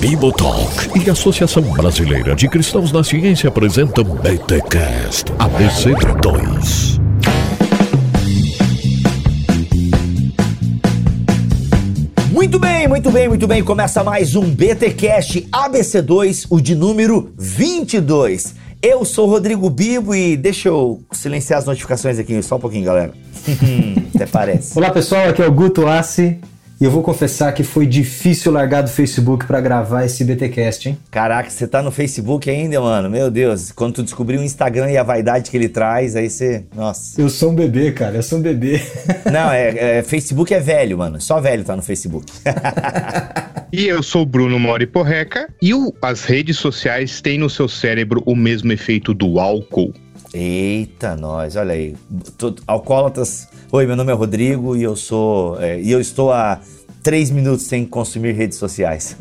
Bibotalk e a Associação Brasileira de Cristãos na Ciência apresentam BTCast ABC2. Muito bem, muito bem, muito bem. Começa mais um BTcast ABC2, o de número 22. Eu sou Rodrigo Bibo e deixa eu silenciar as notificações aqui só um pouquinho, galera. Até parece. Olá pessoal, aqui é o Guto Assi e eu vou confessar que foi difícil largar do Facebook para gravar esse BTcast, hein? Caraca, você tá no Facebook ainda, mano? Meu Deus, quando tu descobrir o Instagram e a vaidade que ele traz, aí você. Nossa. Eu sou um bebê, cara, eu sou um bebê. Não, é, é Facebook é velho, mano. Só velho tá no Facebook. e eu sou o Bruno Mori Porreca e o, as redes sociais têm no seu cérebro o mesmo efeito do álcool. Eita, nós, olha aí. alcoólatras. Oi, meu nome é Rodrigo e eu sou. É, e eu estou há três minutos sem consumir redes sociais.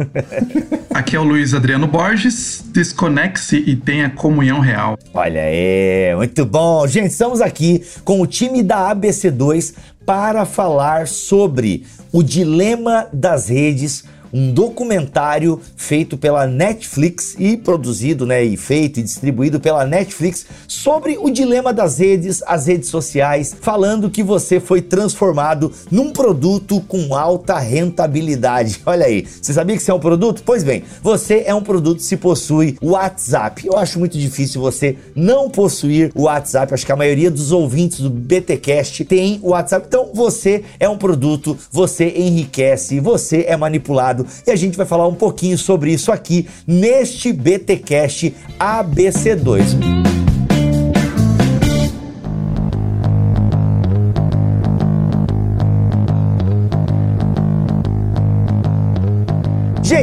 Aqui é o Luiz Adriano Borges. Desconecte-se e tenha comunhão real. Olha aí, muito bom. Gente, estamos aqui com o time da ABC2 para falar sobre o dilema das redes um documentário feito pela Netflix e produzido, né, e feito e distribuído pela Netflix sobre o dilema das redes, as redes sociais, falando que você foi transformado num produto com alta rentabilidade. Olha aí, você sabia que você é um produto? Pois bem, você é um produto se possui WhatsApp. Eu acho muito difícil você não possuir o WhatsApp. Acho que a maioria dos ouvintes do BTcast tem o WhatsApp. Então você é um produto, você enriquece, você é manipulado e a gente vai falar um pouquinho sobre isso aqui neste BTcast ABC2.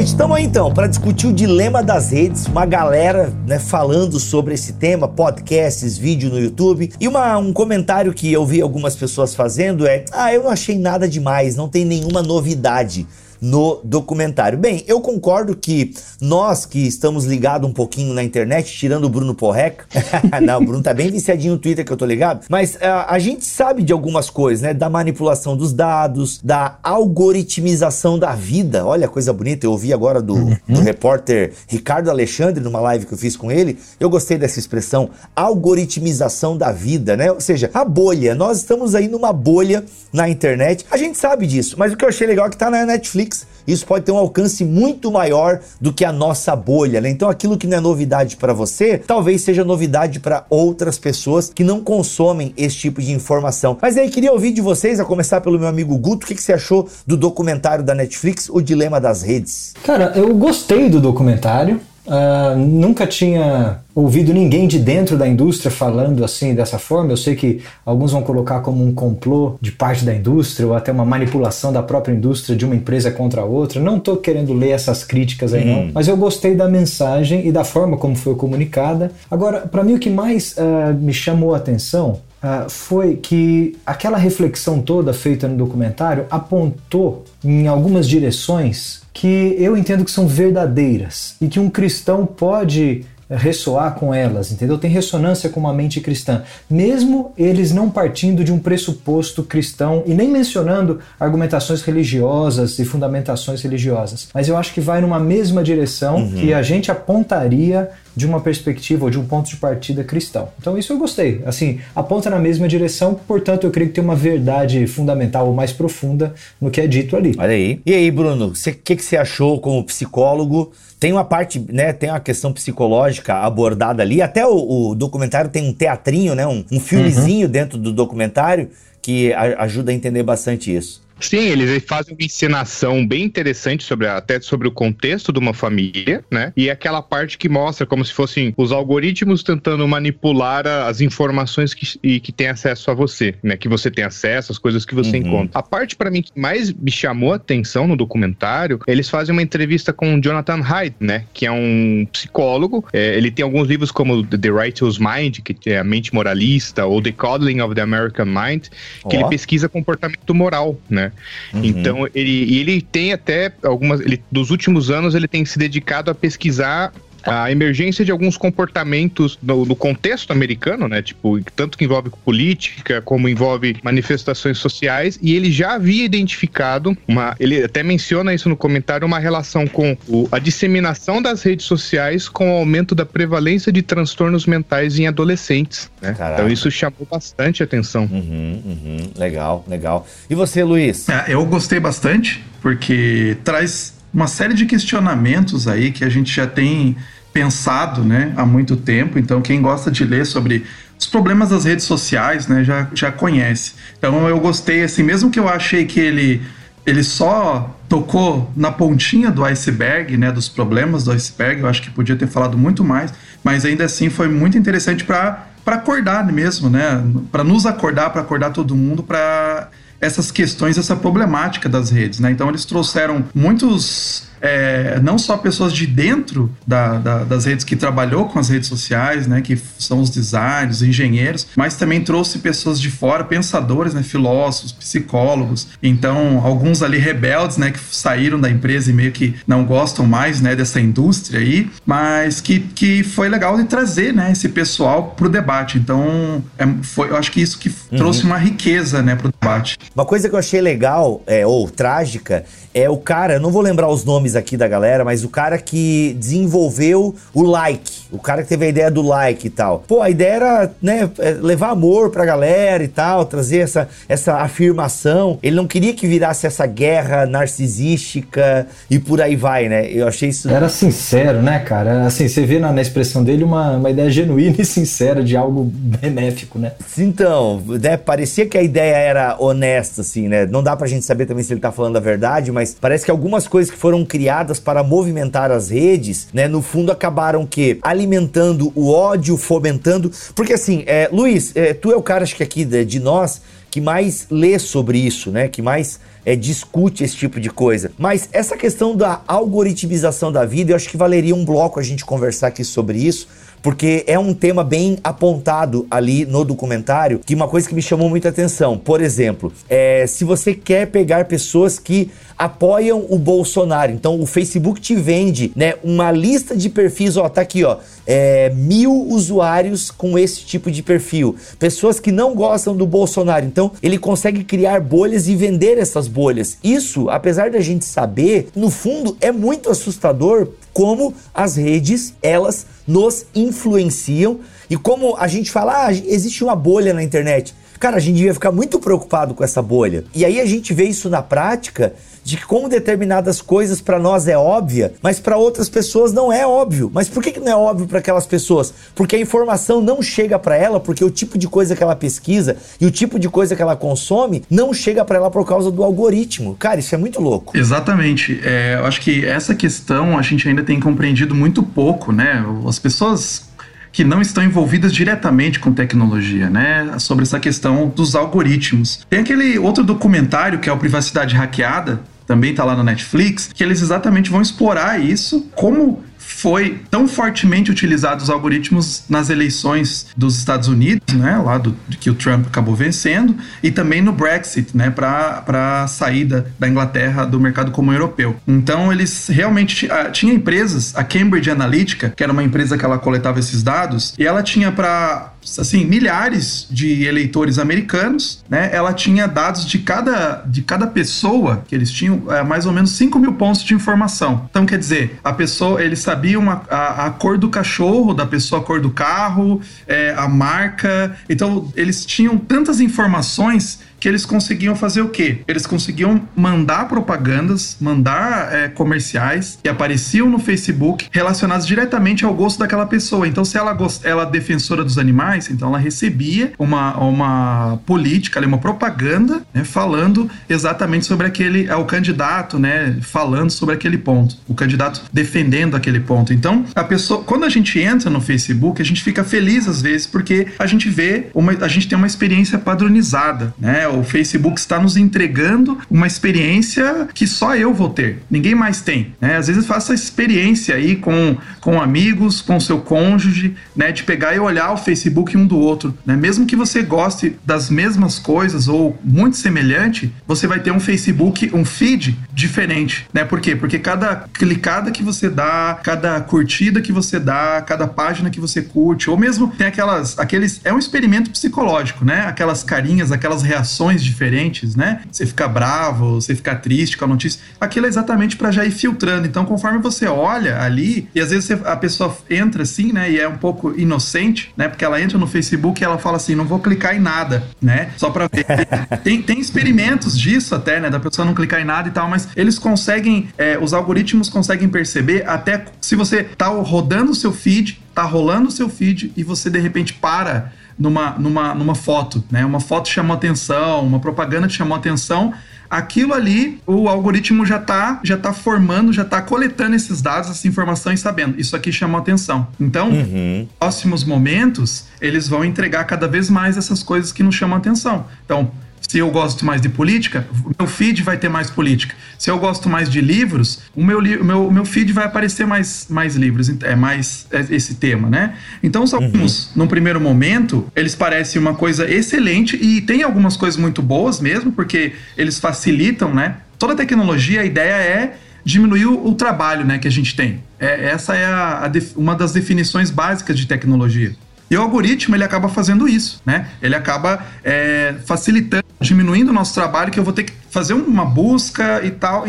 Gente, estamos aí então para discutir o dilema das redes, uma galera né, falando sobre esse tema, podcasts, vídeo no YouTube. E uma, um comentário que eu vi algumas pessoas fazendo é: Ah, eu não achei nada demais, não tem nenhuma novidade no documentário. Bem, eu concordo que nós que estamos ligados um pouquinho na internet, tirando o Bruno Porreca, não, o Bruno tá bem viciadinho no Twitter que eu tô ligado, mas uh, a gente sabe de algumas coisas, né? Da manipulação dos dados, da algoritmização da vida. Olha a coisa bonita, eu ouvi agora do, uhum. do repórter Ricardo Alexandre numa live que eu fiz com ele. Eu gostei dessa expressão, algoritmização da vida, né? Ou seja, a bolha. Nós estamos aí numa bolha na internet. A gente sabe disso, mas o que eu achei legal é que tá na Netflix isso pode ter um alcance muito maior do que a nossa bolha, né? Então aquilo que não é novidade para você, talvez seja novidade para outras pessoas que não consomem esse tipo de informação. Mas aí queria ouvir de vocês, a começar pelo meu amigo Guto, o que, que você achou do documentário da Netflix, O Dilema das Redes? Cara, eu gostei do documentário. Uh, nunca tinha ouvido ninguém de dentro da indústria falando assim dessa forma. Eu sei que alguns vão colocar como um complô de parte da indústria ou até uma manipulação da própria indústria de uma empresa contra a outra. Não estou querendo ler essas críticas aí, não. Uhum. Mas eu gostei da mensagem e da forma como foi comunicada. Agora, para mim, o que mais uh, me chamou a atenção Uh, foi que aquela reflexão toda feita no documentário apontou em algumas direções que eu entendo que são verdadeiras e que um cristão pode ressoar com elas, entendeu? Tem ressonância com uma mente cristã, mesmo eles não partindo de um pressuposto cristão e nem mencionando argumentações religiosas e fundamentações religiosas. Mas eu acho que vai numa mesma direção uhum. que a gente apontaria de uma perspectiva ou de um ponto de partida cristão. Então isso eu gostei. Assim, aponta na mesma direção, portanto eu creio que tem uma verdade fundamental ou mais profunda no que é dito ali. Olha aí. E aí, Bruno, o que, que você achou como psicólogo? Tem uma parte, né, tem uma questão psicológica abordada ali. Até o, o documentário tem um teatrinho, né, um, um filmezinho uhum. dentro do documentário que a, ajuda a entender bastante isso. Sim, eles fazem uma encenação bem interessante sobre até sobre o contexto de uma família, né? E aquela parte que mostra como se fossem os algoritmos tentando manipular as informações que, e que tem acesso a você, né? Que você tem acesso às coisas que você uhum. encontra. A parte para mim que mais me chamou a atenção no documentário, eles fazem uma entrevista com o Jonathan Haidt, né? Que é um psicólogo. É, ele tem alguns livros como The Righteous Mind, que é a mente moralista, ou The Coddling of the American Mind, que oh. ele pesquisa comportamento moral, né? Uhum. Então, ele, ele tem até algumas. Ele, dos últimos anos, ele tem se dedicado a pesquisar a emergência de alguns comportamentos no, no, contexto americano, né? Tipo, tanto que envolve política, como envolve manifestações sociais, e ele já havia identificado uma. Ele até menciona isso no comentário, uma relação com o, a disseminação das redes sociais com o aumento da prevalência de transtornos mentais em adolescentes. Né? Então isso chamou bastante atenção. Uhum, uhum. Legal, legal. E você, Luiz? É, eu gostei bastante, porque traz uma série de questionamentos aí que a gente já tem pensado né, há muito tempo. Então, quem gosta de ler sobre os problemas das redes sociais né, já, já conhece. Então, eu gostei, assim, mesmo que eu achei que ele, ele só tocou na pontinha do iceberg, né, dos problemas do iceberg, eu acho que podia ter falado muito mais, mas ainda assim foi muito interessante para acordar mesmo, né, para nos acordar, para acordar todo mundo, para essas questões, essa problemática das redes, né? Então eles trouxeram muitos é, não só pessoas de dentro da, da, das redes que trabalhou com as redes sociais, né, que são os designers, os engenheiros, mas também trouxe pessoas de fora, pensadores, né, filósofos, psicólogos. Então, alguns ali rebeldes, né, que saíram da empresa e meio que não gostam mais, né, dessa indústria aí, mas que, que foi legal de trazer, né, esse pessoal para o debate. Então, é, foi, eu acho que isso que uhum. trouxe uma riqueza, né, para o debate. Uma coisa que eu achei legal, é, ou trágica, é o cara, não vou lembrar os nomes aqui da galera, mas o cara que desenvolveu o like, o cara que teve a ideia do like e tal. Pô, a ideia era, né, é, levar amor pra galera e tal, trazer essa, essa afirmação. Ele não queria que virasse essa guerra narcisística e por aí vai, né? Eu achei isso. Era sincero, né, cara? Assim, você vê na, na expressão dele uma, uma ideia genuína e sincera de algo benéfico, né? Então, né, parecia que a ideia era honesta, assim, né? Não dá pra gente saber também se ele tá falando a verdade, mas parece que algumas coisas que foram criadas para movimentar as redes, né, no fundo acabaram que alimentando o ódio, fomentando. Porque assim, é, Luiz, é, tu é o cara, acho que aqui de, de nós, que mais lê sobre isso, né? Que mais é, discute esse tipo de coisa. Mas essa questão da algoritmização da vida, eu acho que valeria um bloco a gente conversar aqui sobre isso, porque é um tema bem apontado ali no documentário, que uma coisa que me chamou muita atenção, por exemplo, é, se você quer pegar pessoas que apoiam o Bolsonaro, então o Facebook te vende, né, uma lista de perfis, ó, tá aqui, ó, é, mil usuários com esse tipo de perfil, pessoas que não gostam do Bolsonaro, então ele consegue criar bolhas e vender essas bolhas. Isso, apesar da gente saber, no fundo é muito assustador como as redes elas nos influenciam e como a gente fala, ah, existe uma bolha na internet. Cara, a gente devia ficar muito preocupado com essa bolha. E aí a gente vê isso na prática de como determinadas coisas para nós é óbvia, mas para outras pessoas não é óbvio. Mas por que, que não é óbvio para aquelas pessoas? Porque a informação não chega para ela, porque o tipo de coisa que ela pesquisa e o tipo de coisa que ela consome não chega para ela por causa do algoritmo. Cara, isso é muito louco. Exatamente. É, eu acho que essa questão a gente ainda tem compreendido muito pouco, né? As pessoas que não estão envolvidas diretamente com tecnologia, né? Sobre essa questão dos algoritmos. Tem aquele outro documentário que é o Privacidade Hackeada, também está lá no Netflix, que eles exatamente vão explorar isso, como foi tão fortemente utilizado os algoritmos nas eleições dos Estados Unidos, né, lá do, que o Trump acabou vencendo, e também no Brexit, né, para a saída da Inglaterra do mercado comum europeu. Então eles realmente tinha empresas, a Cambridge Analytica, que era uma empresa que ela coletava esses dados, e ela tinha para assim, milhares de eleitores americanos, né? Ela tinha dados de cada, de cada pessoa, que eles tinham é, mais ou menos 5 mil pontos de informação. Então, quer dizer, a pessoa, eles sabiam a, a, a cor do cachorro, da pessoa, a cor do carro, é, a marca. Então, eles tinham tantas informações que eles conseguiam fazer o quê? Eles conseguiam mandar propagandas, mandar é, comerciais que apareciam no Facebook relacionados diretamente ao gosto daquela pessoa. Então, se ela, ela é defensora dos animais, então ela recebia uma, uma política, uma propaganda, né, falando exatamente sobre aquele, é o candidato, né, falando sobre aquele ponto, o candidato defendendo aquele ponto. Então, a pessoa, quando a gente entra no Facebook, a gente fica feliz às vezes porque a gente vê uma, a gente tem uma experiência padronizada, né? O Facebook está nos entregando uma experiência que só eu vou ter, ninguém mais tem. Né? Às vezes faça experiência aí com, com amigos, com seu cônjuge, né? De pegar e olhar o Facebook um do outro. Né? Mesmo que você goste das mesmas coisas ou muito semelhante, você vai ter um Facebook, um feed diferente. Né? Por quê? Porque cada clicada que você dá, cada curtida que você dá, cada página que você curte, ou mesmo tem aquelas, aqueles, é um experimento psicológico, né? Aquelas carinhas, aquelas reações diferentes, né? Você fica bravo, você fica triste com a notícia. Aquilo é exatamente para já ir filtrando. Então, conforme você olha ali, e às vezes você, a pessoa entra assim, né? E é um pouco inocente, né? Porque ela entra no Facebook e ela fala assim: não vou clicar em nada, né? Só para ver. tem, tem experimentos disso até, né? Da pessoa não clicar em nada e tal, mas eles conseguem, é, os algoritmos conseguem perceber até se você tá rodando o seu feed, tá rolando o seu feed e você de repente para numa, numa, numa foto, né? Uma foto chamou atenção, uma propaganda que chamou atenção. Aquilo ali, o algoritmo já está já tá formando, já está coletando esses dados, essa informação e sabendo. Isso aqui chamou atenção. Então, uhum. próximos momentos, eles vão entregar cada vez mais essas coisas que nos chamam atenção. Então, se eu gosto mais de política, o meu feed vai ter mais política. Se eu gosto mais de livros, o meu, o meu, meu feed vai aparecer mais, mais livros, é mais é esse tema, né? Então, os alguns, uhum. num primeiro momento, eles parecem uma coisa excelente e tem algumas coisas muito boas mesmo, porque eles facilitam, né? Toda tecnologia, a ideia é diminuir o, o trabalho né, que a gente tem. É, essa é a, a uma das definições básicas de tecnologia. E o algoritmo ele acaba fazendo isso, né? Ele acaba é, facilitando, diminuindo o nosso trabalho, que eu vou ter que fazer uma busca e tal.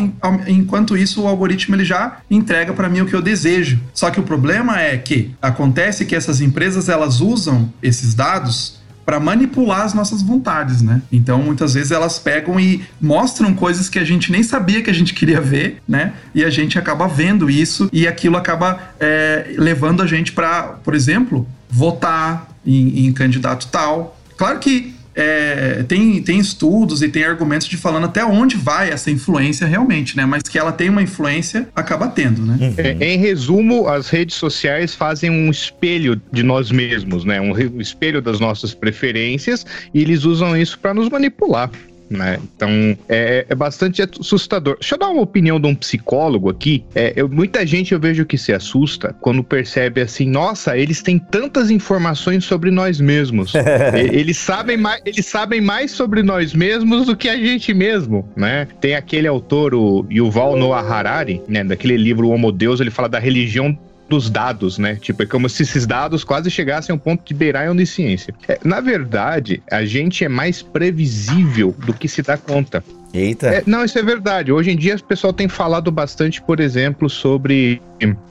Enquanto isso, o algoritmo ele já entrega para mim o que eu desejo. Só que o problema é que acontece que essas empresas elas usam esses dados para manipular as nossas vontades, né? Então, muitas vezes elas pegam e mostram coisas que a gente nem sabia que a gente queria ver, né? E a gente acaba vendo isso e aquilo acaba é, levando a gente para, por exemplo, votar em, em candidato tal. Claro que é, tem, tem estudos e tem argumentos de falando até onde vai essa influência realmente, né? Mas que ela tem uma influência, acaba tendo, né? Uhum. É, em resumo, as redes sociais fazem um espelho de nós mesmos, né? Um, um espelho das nossas preferências e eles usam isso para nos manipular né? Então é, é, bastante assustador. Deixa eu dar uma opinião de um psicólogo aqui. É, eu, muita gente eu vejo que se assusta quando percebe assim, nossa, eles têm tantas informações sobre nós mesmos. eles sabem mais, eles sabem mais sobre nós mesmos do que a gente mesmo, né? Tem aquele autor, o Yuval Noah Harari, né? Daquele livro O Homo Deus, ele fala da religião dos dados, né? Tipo, é como se esses dados quase chegassem a um ponto de beirar a onisciência. É, na verdade, a gente é mais previsível do que se dá conta. Eita. É, não, isso é verdade. Hoje em dia, o pessoal tem falado bastante, por exemplo, sobre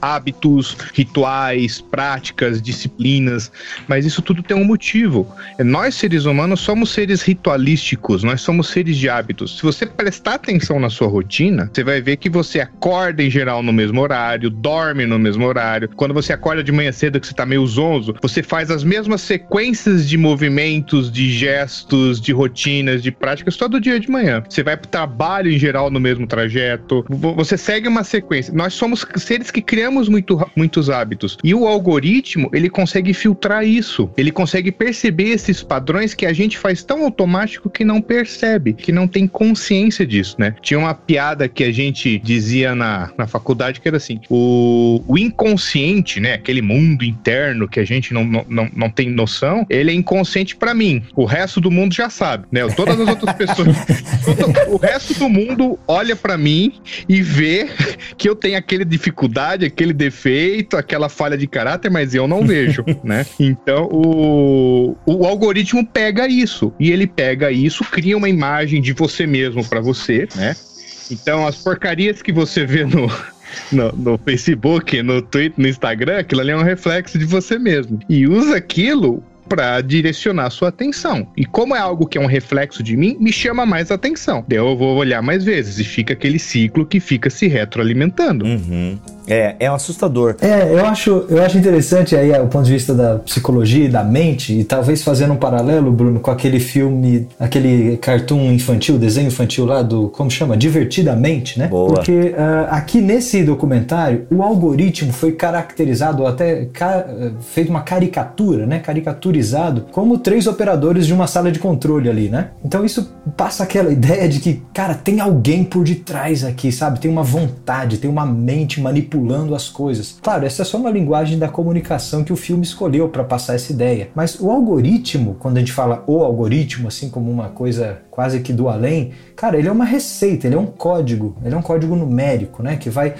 hábitos, rituais, práticas, disciplinas, mas isso tudo tem um motivo. É, nós, seres humanos, somos seres ritualísticos, nós somos seres de hábitos. Se você prestar atenção na sua rotina, você vai ver que você acorda em geral no mesmo horário, dorme no mesmo horário. Quando você acorda de manhã cedo, que você tá meio zonzo, você faz as mesmas sequências de movimentos, de gestos, de rotinas, de práticas todo dia de manhã. Você vai pro trabalho em geral no mesmo trajeto. Você segue uma sequência. Nós somos seres que criamos muito, muitos hábitos. E o algoritmo, ele consegue filtrar isso. Ele consegue perceber esses padrões que a gente faz tão automático que não percebe, que não tem consciência disso, né? Tinha uma piada que a gente dizia na, na faculdade que era assim: o, o inconsciente, né? Aquele mundo interno que a gente não, não, não, não tem noção, ele é inconsciente para mim. O resto do mundo já sabe, né? Todas as outras pessoas. o resto do mundo olha para mim e vê que eu tenho aquele dificuldade aquele defeito, aquela falha de caráter, mas eu não vejo, né? Então o, o algoritmo pega isso e ele pega isso, cria uma imagem de você mesmo para você, né? Então as porcarias que você vê no, no, no, Facebook, no Twitter, no Instagram, aquilo ali é um reflexo de você mesmo. E usa aquilo para direcionar sua atenção. E como é algo que é um reflexo de mim, me chama mais atenção. eu vou olhar mais vezes e fica aquele ciclo que fica se retroalimentando. Uhum. É, é um assustador. É, eu acho, eu acho interessante aí o ponto de vista da psicologia e da mente, e talvez fazendo um paralelo, Bruno, com aquele filme, aquele cartoon infantil, desenho infantil lá do, como chama? Divertidamente, né? Boa. Porque uh, aqui nesse documentário, o algoritmo foi caracterizado, ou até ca feito uma caricatura, né? Caricaturizado, como três operadores de uma sala de controle ali, né? Então isso passa aquela ideia de que, cara, tem alguém por detrás aqui, sabe? Tem uma vontade, tem uma mente manipulando as coisas. Claro, essa é só uma linguagem da comunicação que o filme escolheu para passar essa ideia. Mas o algoritmo, quando a gente fala o algoritmo, assim como uma coisa quase que do além, cara, ele é uma receita, ele é um código, ele é um código numérico, né, que vai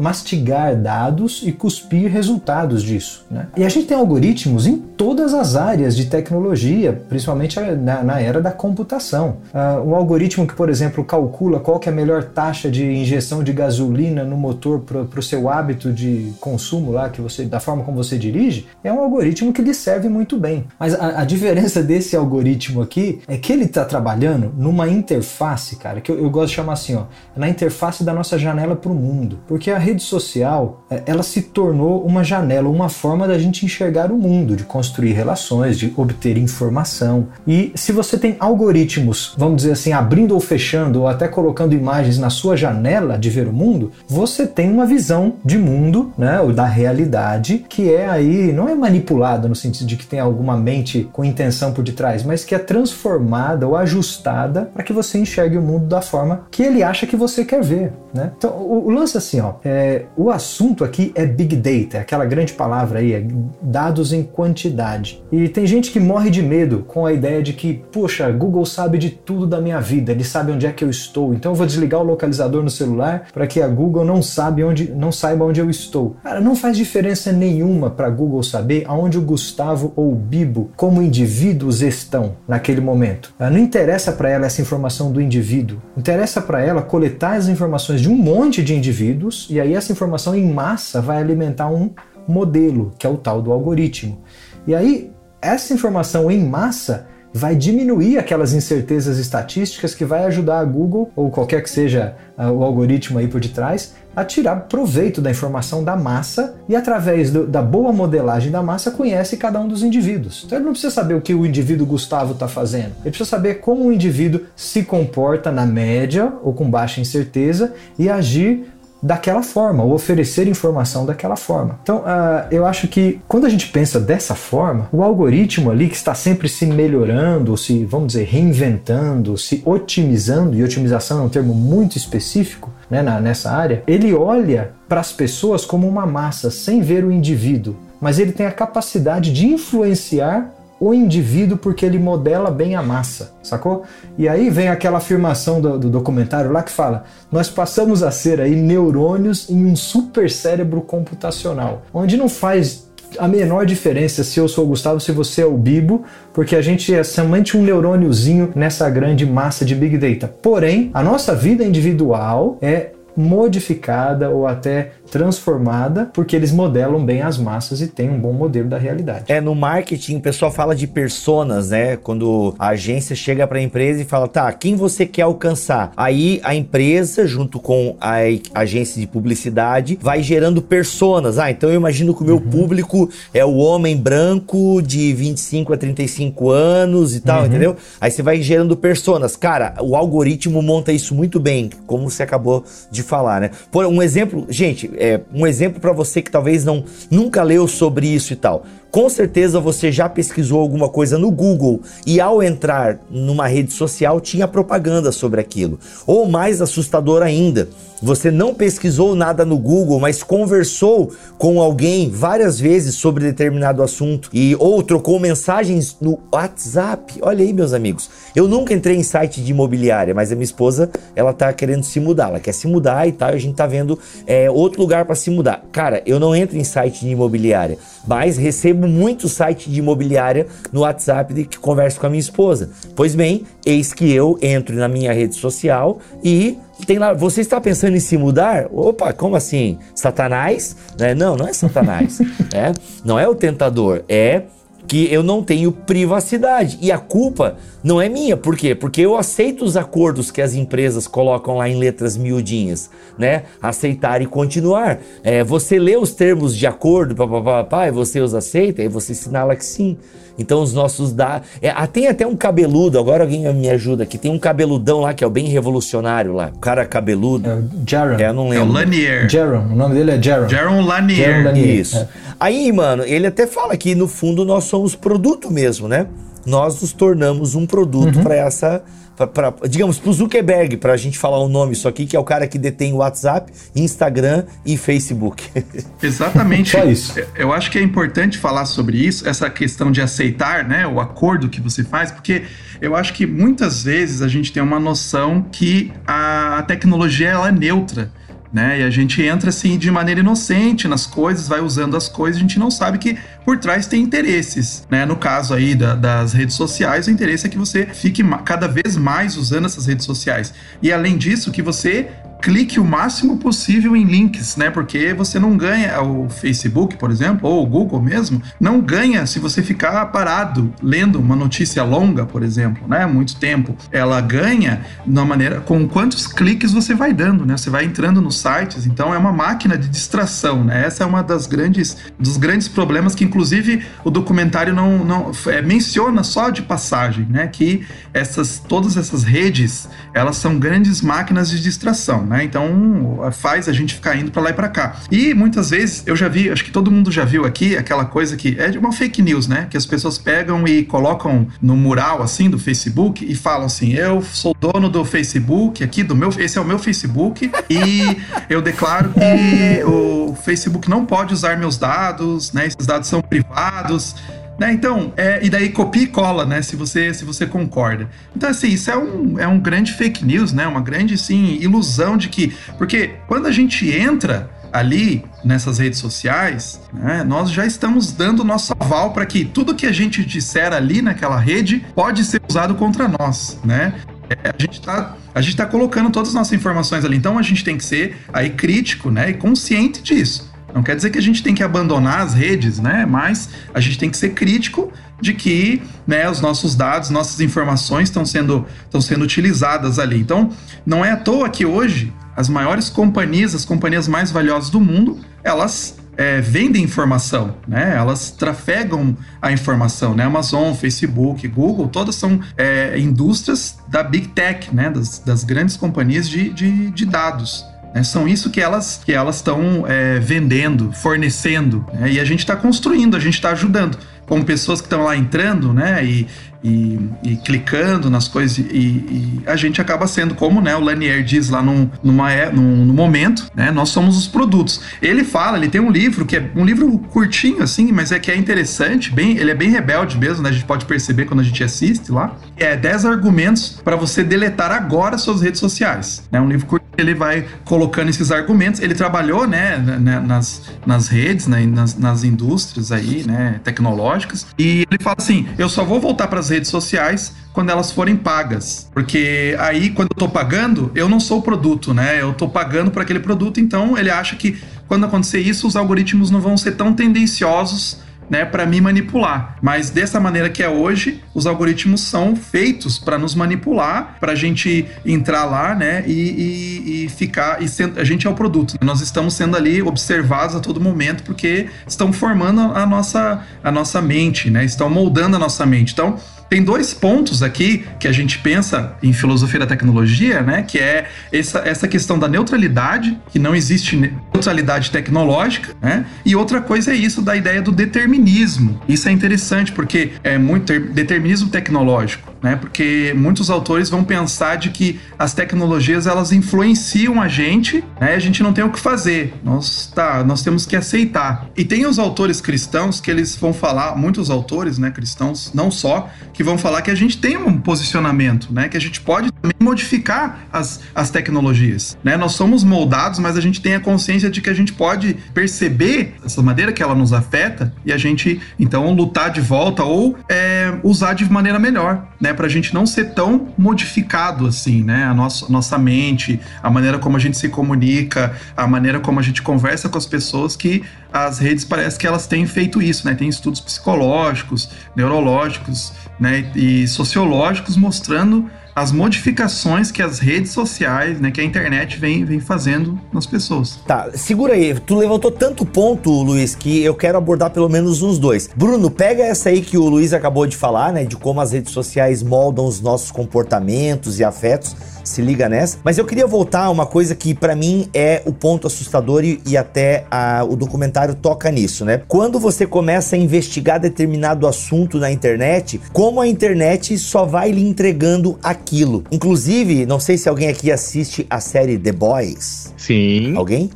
mastigar dados e cuspir resultados disso, né? E a gente tem algoritmos em todas as áreas de tecnologia, principalmente na, na era da computação. Uh, um algoritmo que, por exemplo, calcula qual que é a melhor taxa de injeção de gasolina no motor para o seu hábito de consumo lá, que você, da forma como você dirige, é um algoritmo que lhe serve muito bem. Mas a, a diferença desse algoritmo aqui é que ele está trabalhando numa interface, cara, que eu, eu, gosto de chamar assim, ó, na interface da nossa janela para o mundo. Porque a rede social, é, ela se tornou uma janela, uma forma da gente enxergar o mundo, de construir relações, de obter informação. E se você tem algoritmos, vamos dizer assim, abrindo ou fechando, ou até colocando imagens na sua janela de ver o mundo, você tem uma visão de mundo, né, ou da realidade, que é aí, não é manipulada no sentido de que tem alguma mente com intenção por detrás, mas que é transformada ou ajustada para que você enxergue o mundo da forma que ele acha que você quer ver. Né? Então, o, o lance assim, ó, é, o assunto aqui é Big Data, é aquela grande palavra aí, é dados em quantidade. E tem gente que morre de medo com a ideia de que, poxa, Google sabe de tudo da minha vida, ele sabe onde é que eu estou, então eu vou desligar o localizador no celular para que a Google não sabe onde, não saiba onde eu estou. Cara, não faz diferença nenhuma para Google saber aonde o Gustavo ou o Bibo, como indivíduos, estão naquele momento. Não interessa interessa para ela essa informação do indivíduo. Interessa para ela coletar as informações de um monte de indivíduos e aí essa informação em massa vai alimentar um modelo, que é o tal do algoritmo. E aí essa informação em massa vai diminuir aquelas incertezas estatísticas que vai ajudar a Google ou qualquer que seja uh, o algoritmo aí por detrás a tirar proveito da informação da massa e através do, da boa modelagem da massa conhece cada um dos indivíduos. Então ele não precisa saber o que o indivíduo Gustavo está fazendo. Ele precisa saber como o indivíduo se comporta na média ou com baixa incerteza e agir daquela forma, ou oferecer informação daquela forma. Então, uh, eu acho que quando a gente pensa dessa forma, o algoritmo ali que está sempre se melhorando, se, vamos dizer, reinventando, se otimizando, e otimização é um termo muito específico né, na, nessa área, ele olha para as pessoas como uma massa, sem ver o indivíduo, mas ele tem a capacidade de influenciar o indivíduo porque ele modela bem a massa, sacou? E aí vem aquela afirmação do, do, documentário lá que fala: nós passamos a ser aí neurônios em um super cérebro computacional, onde não faz a menor diferença se eu sou o Gustavo, se você é o Bibo, porque a gente é somente um neurôniozinho nessa grande massa de Big Data. Porém, a nossa vida individual é modificada ou até transformada, porque eles modelam bem as massas e têm um bom modelo da realidade. É, no marketing o pessoal fala de personas, né? Quando a agência chega para a empresa e fala, tá, quem você quer alcançar? Aí a empresa, junto com a agência de publicidade, vai gerando personas. Ah, então eu imagino que o meu uhum. público é o homem branco de 25 a 35 anos e tal, uhum. entendeu? Aí você vai gerando personas. Cara, o algoritmo monta isso muito bem, como você acabou de falar, né? Por um exemplo, gente, é, um exemplo para você que talvez não nunca leu sobre isso e tal. Com certeza você já pesquisou alguma coisa no Google e ao entrar numa rede social tinha propaganda sobre aquilo. Ou mais assustador ainda, você não pesquisou nada no Google, mas conversou com alguém várias vezes sobre determinado assunto e ou trocou mensagens no WhatsApp. Olha aí, meus amigos. Eu nunca entrei em site de imobiliária, mas a minha esposa, ela tá querendo se mudar, ela quer se mudar e tal, e a gente tá vendo é, outro lugar para se mudar. Cara, eu não entro em site de imobiliária, mas recebo muito site de imobiliária no WhatsApp de que converso com a minha esposa. Pois bem, eis que eu entro na minha rede social e tem lá, você está pensando em se mudar? Opa, como assim? Satanás? Né? Não, não é Satanás. é, não é o tentador, é que eu não tenho privacidade. E a culpa não é minha. Por quê? Porque eu aceito os acordos que as empresas colocam lá em letras miudinhas, né? Aceitar e continuar. É, você lê os termos de acordo, papapá, e você os aceita, e você sinala que sim. Então os nossos dados. É, ah, tem até um cabeludo, agora alguém me ajuda aqui. Tem um cabeludão lá que é o bem revolucionário lá. O cara cabeludo. É o Jaron. É, eu não lembro. É o Lanier. Jaron, o nome dele é Jaron. Jaron Lanier. Jaron Lanier. Isso. É. Aí, mano, ele até fala que no fundo nós somos produto mesmo, né? Nós nos tornamos um produto uhum. para essa pra, pra, digamos, pro Zuckerberg, pra gente falar o nome isso aqui, que é o cara que detém WhatsApp, Instagram e Facebook. Exatamente. Só isso. Eu acho que é importante falar sobre isso, essa questão de aceitar, né, o acordo que você faz, porque eu acho que muitas vezes a gente tem uma noção que a tecnologia ela é neutra né? E a gente entra assim de maneira inocente nas coisas, vai usando as coisas, a gente não sabe que por trás tem interesses, né? No caso aí da, das redes sociais, o interesse é que você fique cada vez mais usando essas redes sociais. E além disso, que você clique o máximo possível em links, né? Porque você não ganha o Facebook, por exemplo, ou o Google mesmo, não ganha se você ficar parado lendo uma notícia longa, por exemplo, né? Muito tempo. Ela ganha na maneira com quantos cliques você vai dando, né? Você vai entrando nos sites, então é uma máquina de distração, né? Essa é uma das grandes dos grandes problemas que inclusive o documentário não, não é, menciona só de passagem, né? Que essas todas essas redes, elas são grandes máquinas de distração né? Então faz a gente ficar indo para lá e para cá. E muitas vezes eu já vi, acho que todo mundo já viu aqui aquela coisa que é uma fake news, né? Que as pessoas pegam e colocam no mural assim do Facebook e falam assim: "Eu sou dono do Facebook aqui do meu, esse é o meu Facebook e eu declaro que o Facebook não pode usar meus dados, né? Esses dados são privados." Né? Então, é, e daí copia e cola, né? Se você, se você concorda. Então, assim, isso é um, é um grande fake news, né? Uma grande, sim, ilusão de que... Porque quando a gente entra ali nessas redes sociais, né, nós já estamos dando nosso aval para que tudo que a gente disser ali naquela rede pode ser usado contra nós, né? É, a gente está a gente tá colocando todas as nossas informações ali, então a gente tem que ser aí crítico, né, e consciente disso. Não quer dizer que a gente tem que abandonar as redes, né? Mas a gente tem que ser crítico de que né, os nossos dados, nossas informações estão sendo, estão sendo utilizadas ali. Então, não é à toa que hoje as maiores companhias, as companhias mais valiosas do mundo, elas é, vendem informação, né? Elas trafegam a informação, né? Amazon, Facebook, Google, todas são é, indústrias da Big Tech, né? Das, das grandes companhias de, de, de dados. Né? São isso que elas que elas estão é, vendendo, fornecendo, né? e a gente está construindo, a gente está ajudando como pessoas que estão lá entrando, né, e, e, e, clicando nas coisas, e, e, a gente acaba sendo, como né, o Lanier diz lá num, numa, é, num, num, momento, né, nós somos os produtos. Ele fala, ele tem um livro que é um livro curtinho assim, mas é que é interessante, bem, ele é bem rebelde mesmo, né, a gente pode perceber quando a gente assiste lá. É 10 argumentos para você deletar agora suas redes sociais. É né, um livro curtinho ele vai colocando esses argumentos. Ele trabalhou, né, né nas, nas redes, né, nas, nas indústrias aí, né, tecnológicas. E ele fala assim: eu só vou voltar para as redes sociais quando elas forem pagas. Porque aí, quando eu tô pagando, eu não sou o produto, né? Eu tô pagando por aquele produto, então ele acha que quando acontecer isso, os algoritmos não vão ser tão tendenciosos né, para me manipular. Mas dessa maneira que é hoje, os algoritmos são feitos para nos manipular, para a gente entrar lá, né, e, e, e ficar. E a gente é o produto. Né? Nós estamos sendo ali observados a todo momento porque estão formando a nossa, a nossa mente, né, estão moldando a nossa mente. Então tem dois pontos aqui que a gente pensa em filosofia da tecnologia, né? Que é essa, essa questão da neutralidade, que não existe neutralidade tecnológica, né? E outra coisa é isso da ideia do determinismo. Isso é interessante porque é muito determinismo tecnológico, né? Porque muitos autores vão pensar de que as tecnologias elas influenciam a gente, né? A gente não tem o que fazer. Nós tá, nós temos que aceitar. E tem os autores cristãos que eles vão falar, muitos autores, né, cristãos, não só que vão falar que a gente tem um posicionamento, né? Que a gente pode também modificar as, as tecnologias, né? Nós somos moldados, mas a gente tem a consciência de que a gente pode perceber essa maneira que ela nos afeta e a gente, então, lutar de volta ou é, usar de maneira melhor, né? Né, para a gente não ser tão modificado assim, né, a nossa, nossa mente, a maneira como a gente se comunica, a maneira como a gente conversa com as pessoas, que as redes parece que elas têm feito isso, né, tem estudos psicológicos, neurológicos, né, e sociológicos mostrando as modificações que as redes sociais, né, que a internet vem, vem fazendo nas pessoas. Tá, segura aí. Tu levantou tanto ponto, Luiz, que eu quero abordar pelo menos uns dois. Bruno, pega essa aí que o Luiz acabou de falar, né, de como as redes sociais moldam os nossos comportamentos e afetos se liga nessa. Mas eu queria voltar a uma coisa que para mim é o ponto assustador e, e até a, o documentário toca nisso, né? Quando você começa a investigar determinado assunto na internet, como a internet só vai lhe entregando aquilo. Inclusive, não sei se alguém aqui assiste a série The Boys. Sim. Alguém?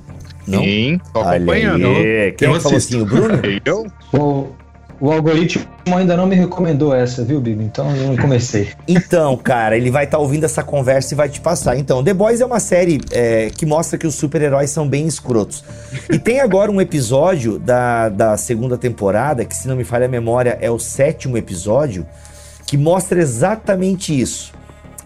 Não? Sim, tô acompanhando. aí. Quem Eu é que falou assisto. assim? O Bruno? Eu? O, o algoritmo ainda não me recomendou essa, viu, Bibi? Então eu não comecei. Então, cara, ele vai estar ouvindo essa conversa e vai te passar. Então, The Boys é uma série é, que mostra que os super-heróis são bem escrotos. E tem agora um episódio da, da segunda temporada, que se não me falha a memória, é o sétimo episódio, que mostra exatamente isso.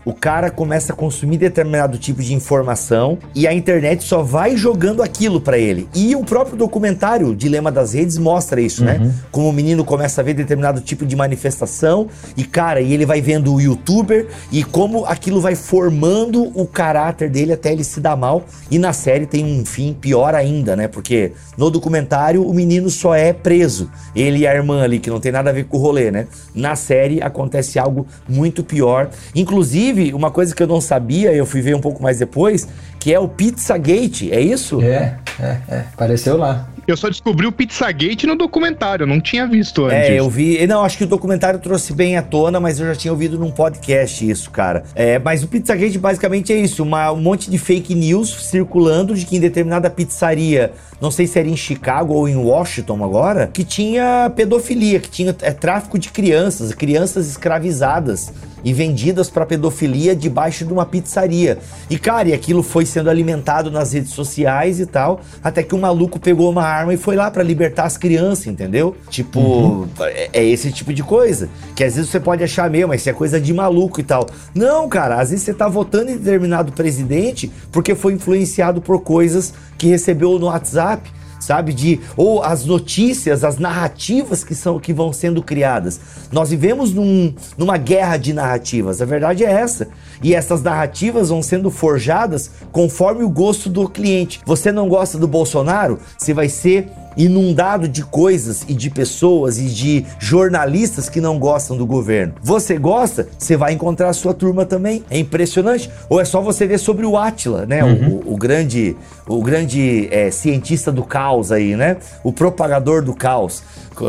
O cara começa a consumir determinado tipo de informação e a internet só vai jogando aquilo pra ele. E o próprio documentário Dilema das Redes mostra isso, né? Como o menino começa a ver determinado tipo de manifestação e cara, e ele vai vendo o youtuber e como aquilo vai formando o caráter dele até ele se dar mal. E na série tem um fim pior ainda, né? Porque no documentário o menino só é preso. Ele e a irmã ali, que não tem nada a ver com o rolê, né? Na série acontece algo muito pior. Inclusive, uma coisa que eu não sabia, eu fui ver um pouco mais depois, que é o Pizzagate, é isso? É, é, é. Apareceu lá. Eu só descobri o Pizzagate no documentário, eu não tinha visto antes. É, eu vi. Não, acho que o documentário trouxe bem à tona, mas eu já tinha ouvido num podcast isso, cara. É, mas o Pizzagate basicamente é isso: uma, um monte de fake news circulando de que em determinada pizzaria, não sei se era em Chicago ou em Washington agora, que tinha pedofilia, que tinha é, tráfico de crianças, crianças escravizadas e vendidas para pedofilia debaixo de uma pizzaria. E cara, e aquilo foi sendo alimentado nas redes sociais e tal, até que um maluco pegou uma arma e foi lá para libertar as crianças, entendeu? Tipo, é, é esse tipo de coisa. Que às vezes você pode achar mesmo, mas isso é coisa de maluco e tal. Não, cara, às vezes você tá votando em determinado presidente porque foi influenciado por coisas que recebeu no WhatsApp sabe de ou as notícias, as narrativas que são que vão sendo criadas. Nós vivemos num, numa guerra de narrativas. A verdade é essa. E essas narrativas vão sendo forjadas conforme o gosto do cliente. Você não gosta do Bolsonaro, você vai ser inundado de coisas e de pessoas e de jornalistas que não gostam do governo. Você gosta, você vai encontrar a sua turma também. É impressionante. Ou é só você ver sobre o Átila, né? O, o grande, o grande é, cientista do caos aí, né? O propagador do caos,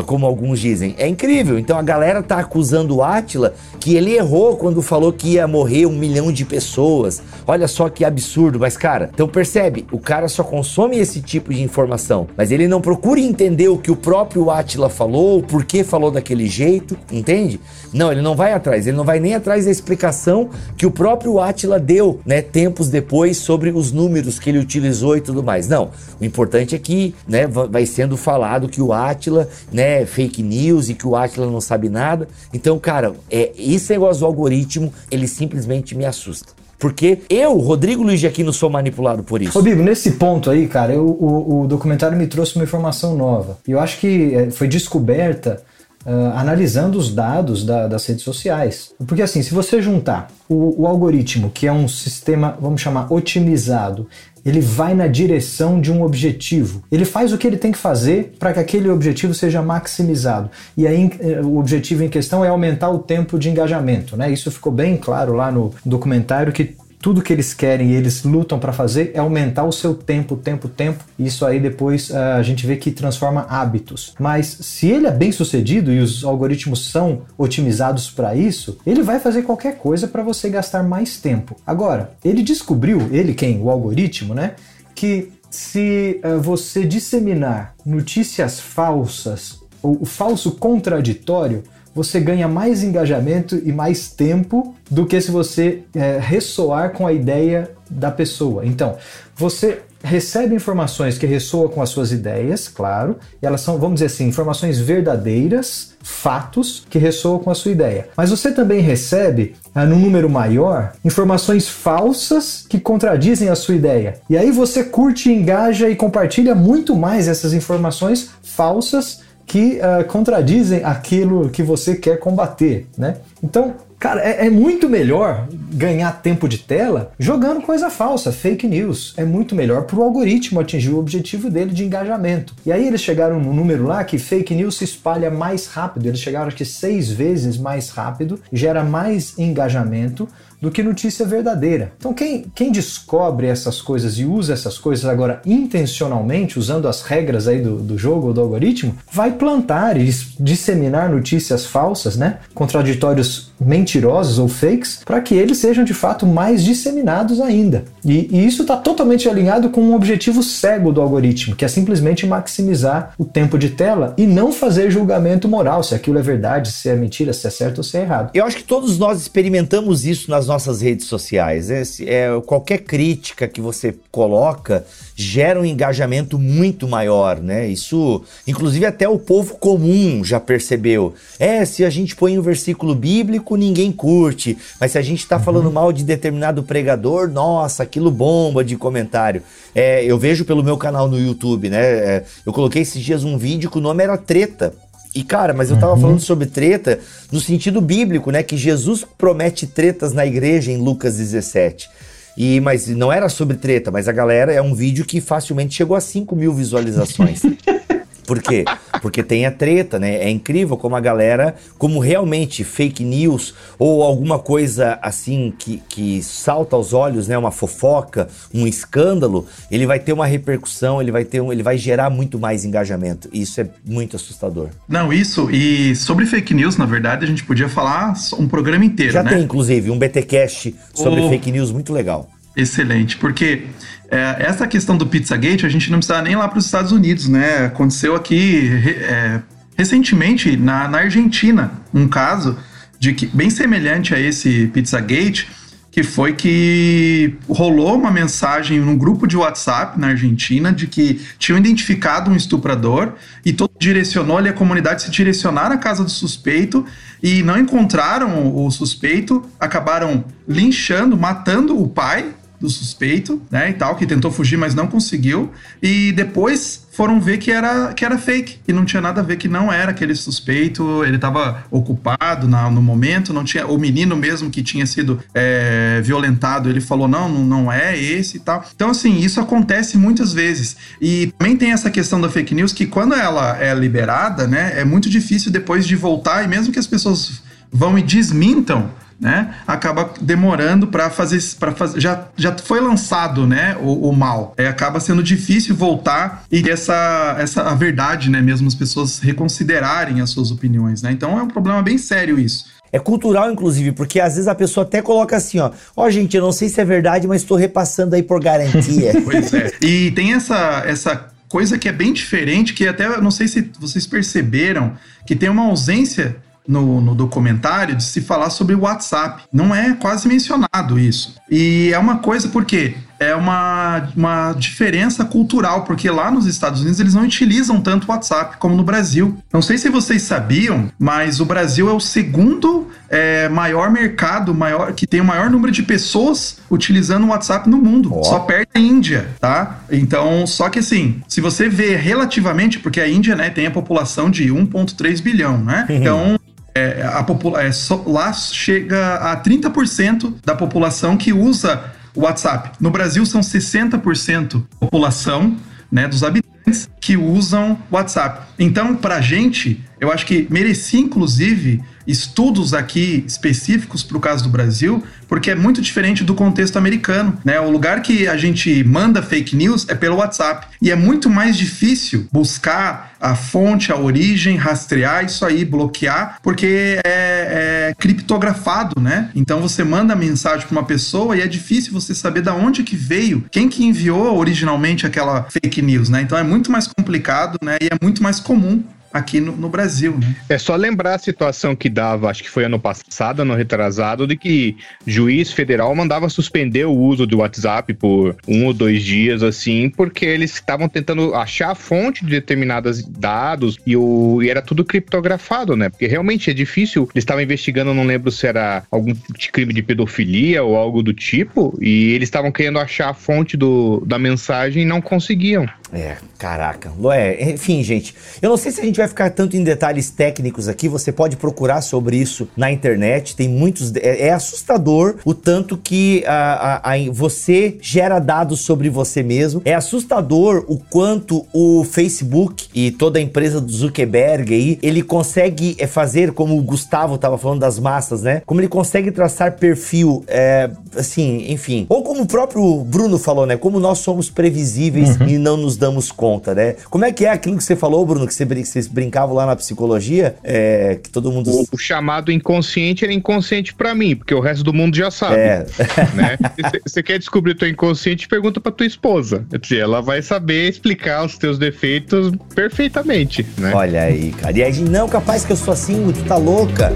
como alguns dizem. É incrível. Então a galera tá acusando o Átila que ele errou quando falou que ia morrer um milhão de pessoas. Olha só que absurdo. Mas, cara, então percebe, o cara só consome esse tipo de informação, mas ele não procura entender o que o próprio Átila falou, o porquê falou daquele jeito, entende? Não, ele não vai atrás, ele não vai nem atrás da explicação que o próprio Átila deu, né, tempos depois sobre os números que ele utilizou e tudo mais. Não, o importante é que, né, va- vai sendo falado que o Átila, né, fake news e que o Átila não sabe nada. Então, cara, é esse negócio do algoritmo, ele simplesmente me assusta. Porque eu, Rodrigo Luiz de Aquino, sou manipulado por isso. Ô, Bibo, nesse ponto aí, cara, eu- o, o documentário me trouxe uma informação nova. E eu acho que eh, foi descoberta ah, analisando os dados da- das redes sociais. Porque assim, se você juntar o, o algoritmo, que é um sistema, vamos chamar, otimizado, ele vai na direção de um objetivo. Ele faz o que ele tem que fazer para que aquele objetivo seja maximizado. E aí eh, o objetivo em questão é aumentar o tempo de engajamento. Né? Isso ficou bem claro lá no documentário que tudo que eles querem e eles lutam para fazer é aumentar o seu tempo, tempo, tempo. Isso aí depois ah, a gente vê que transforma hábitos. Mas se ele é bem sucedido e os algoritmos são otimizados para isso, ele vai fazer qualquer coisa para você gastar mais tempo. Agora, ele descobriu, ele quem? O algoritmo, né? Que se ah, você disseminar notícias falsas ou o falso contraditório, você ganha mais engajamento e mais tempo do que se você é, ressoar com a ideia da pessoa. Então, você recebe informações que ressoam com as suas ideias, claro, e elas são, vamos dizer assim, informações verdadeiras, fatos que ressoam com a sua ideia. Mas você também recebe, ah, num número maior, informações falsas que contradizem a sua ideia. E aí você curte, engaja e compartilha muito mais essas informações falsas que uh, contradizem aquilo que você quer combater, né? Então, Cara, é, é, muito melhor ganhar tempo de tela jogando coisa falsa, fake news. É muito melhor para o algoritmo atingir o objetivo dele de engajamento. E aí eles chegaram no número lá que fake news se espalha mais rápido. Eles chegaram acho que seis vezes mais rápido, gera mais engajamento do que notícia verdadeira. Então, quem, quem descobre essas coisas e usa essas coisas agora intencionalmente, usando as regras aí do, do jogo ou do algoritmo, vai plantar e disseminar notícias falsas, né? Contraditórios mentirosos ou fakes, para que eles sejam de fato mais disseminados ainda. E, e isso está totalmente alinhado com um objetivo cego do algoritmo, que é simplesmente maximizar o tempo de tela e não fazer julgamento moral se aquilo é verdade, se é mentira, se é certo ou se é errado. Eu acho que todos nós experimentamos isso nas nossas redes sociais. É, é, qualquer crítica que você coloca gera um engajamento muito maior, né? Isso, inclusive até o povo comum já percebeu. É, se a gente põe um versículo bíblico, ninguém curte, mas se a gente está uhum. falando mal de determinado pregador, nossa, aquilo bomba de comentário. É, eu vejo pelo meu canal no YouTube, né? É, eu coloquei esses dias um vídeo que o nome era Treta. E cara, mas eu tava uhum. falando sobre treta no sentido bíblico, né? Que Jesus promete tretas na igreja em Lucas 17. E, mas não era sobre treta, mas a galera é um vídeo que facilmente chegou a 5 mil visualizações. Por quê? Porque tem a treta, né? É incrível como a galera, como realmente fake news ou alguma coisa assim que, que salta aos olhos, né? Uma fofoca, um escândalo, ele vai ter uma repercussão, ele vai ter um, ele vai gerar muito mais engajamento. Isso é muito assustador. Não, isso e sobre fake news, na verdade, a gente podia falar um programa inteiro, Já né? tem inclusive um BTcast sobre o... fake news muito legal. Excelente, porque é, essa questão do Pizzagate, a gente não precisa nem lá para os Estados Unidos, né? Aconteceu aqui é, recentemente na, na Argentina um caso de que bem semelhante a esse Pizzagate, que foi que rolou uma mensagem num grupo de WhatsApp na Argentina de que tinham identificado um estuprador e todo direcionou ali a comunidade se direcionar à casa do suspeito e não encontraram o suspeito, acabaram linchando, matando o pai do suspeito, né, e tal, que tentou fugir, mas não conseguiu. E depois foram ver que era, que era fake, e não tinha nada a ver que não era aquele suspeito, ele estava ocupado na, no momento, não tinha o menino mesmo que tinha sido é, violentado, ele falou não, não, não é esse e tal. Então assim, isso acontece muitas vezes. E também tem essa questão da fake news que quando ela é liberada, né, é muito difícil depois de voltar e mesmo que as pessoas vão e desmintam né? Acaba demorando para fazer, para fazer, já, já foi lançado, né? O, o mal, é, acaba sendo difícil voltar e essa, essa a verdade, né? Mesmo as pessoas reconsiderarem as suas opiniões, né? Então é um problema bem sério isso. É cultural, inclusive, porque às vezes a pessoa até coloca assim, ó, ó, oh, gente, eu não sei se é verdade, mas estou repassando aí por garantia. pois é. E tem essa, essa coisa que é bem diferente, que até não sei se vocês perceberam, que tem uma ausência no, no, documentário de se falar sobre o WhatsApp. Não é quase mencionado isso. E é uma coisa porque é uma, uma diferença cultural, porque lá nos Estados Unidos eles não utilizam tanto o WhatsApp como no Brasil. Não sei se vocês sabiam, mas o Brasil é o segundo é, maior mercado, maior que tem o maior número de pessoas utilizando o WhatsApp no mundo. Oh. Só perto da Índia, tá? Então, só que assim, se você vê relativamente, porque a Índia né, tem a população de 1,3 bilhão, né? Então, é, a é, so, lá chega a 30% da população que usa o WhatsApp. No Brasil são 60% da população né, dos habitantes que usam WhatsApp. Então, para a gente, eu acho que merecia, inclusive, estudos aqui específicos para o caso do Brasil, porque é muito diferente do contexto americano. Né? O lugar que a gente manda fake news é pelo WhatsApp. E é muito mais difícil buscar a fonte, a origem, rastrear isso aí, bloquear, porque é, é criptografado, né? Então você manda a mensagem para uma pessoa e é difícil você saber da onde que veio, quem que enviou originalmente aquela fake news, né? Então é muito mais complicado, né? E é muito mais comum aqui no, no, Brasil. Né? É só lembrar a situação que dava, acho que foi ano passado, ano retrasado, de que juiz federal mandava suspender o uso do WhatsApp por um ou dois dias, assim, porque eles estavam tentando achar a fonte de determinados dados e, o, e era tudo criptografado, né? Porque realmente é difícil. Eles estavam investigando, não lembro se era algum crime de pedofilia ou algo do tipo, e eles estavam querendo achar a fonte do, da mensagem e não conseguiam. É, caraca. É, enfim, gente, eu não sei se a gente vai ficar tanto em detalhes técnicos aqui, você pode procurar sobre isso na internet, tem muitos. É, é assustador o tanto que a, a, a, você gera dados sobre você mesmo, é assustador o quanto o Facebook e toda a empresa do Zuckerberg aí, ele consegue é, fazer, como o Gustavo estava falando das massas, né? Como ele consegue traçar perfil, é, assim, enfim. Ou como o próprio Bruno falou, né? Como nós somos previsíveis uhum. e não nos damos conta, né? Como é que é aquilo que você falou, Bruno, que você, vocês brincavam lá na psicologia, é, que todo mundo... O, o chamado inconsciente era inconsciente para mim, porque o resto do mundo já sabe, é. né? Você quer descobrir o teu inconsciente, pergunta pra tua esposa. Ela vai saber explicar os teus defeitos perfeitamente, né? Olha aí, cara. E aí, não, capaz que eu sou assim, tu tá louca.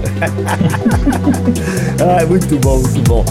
ah, muito bom, muito bom.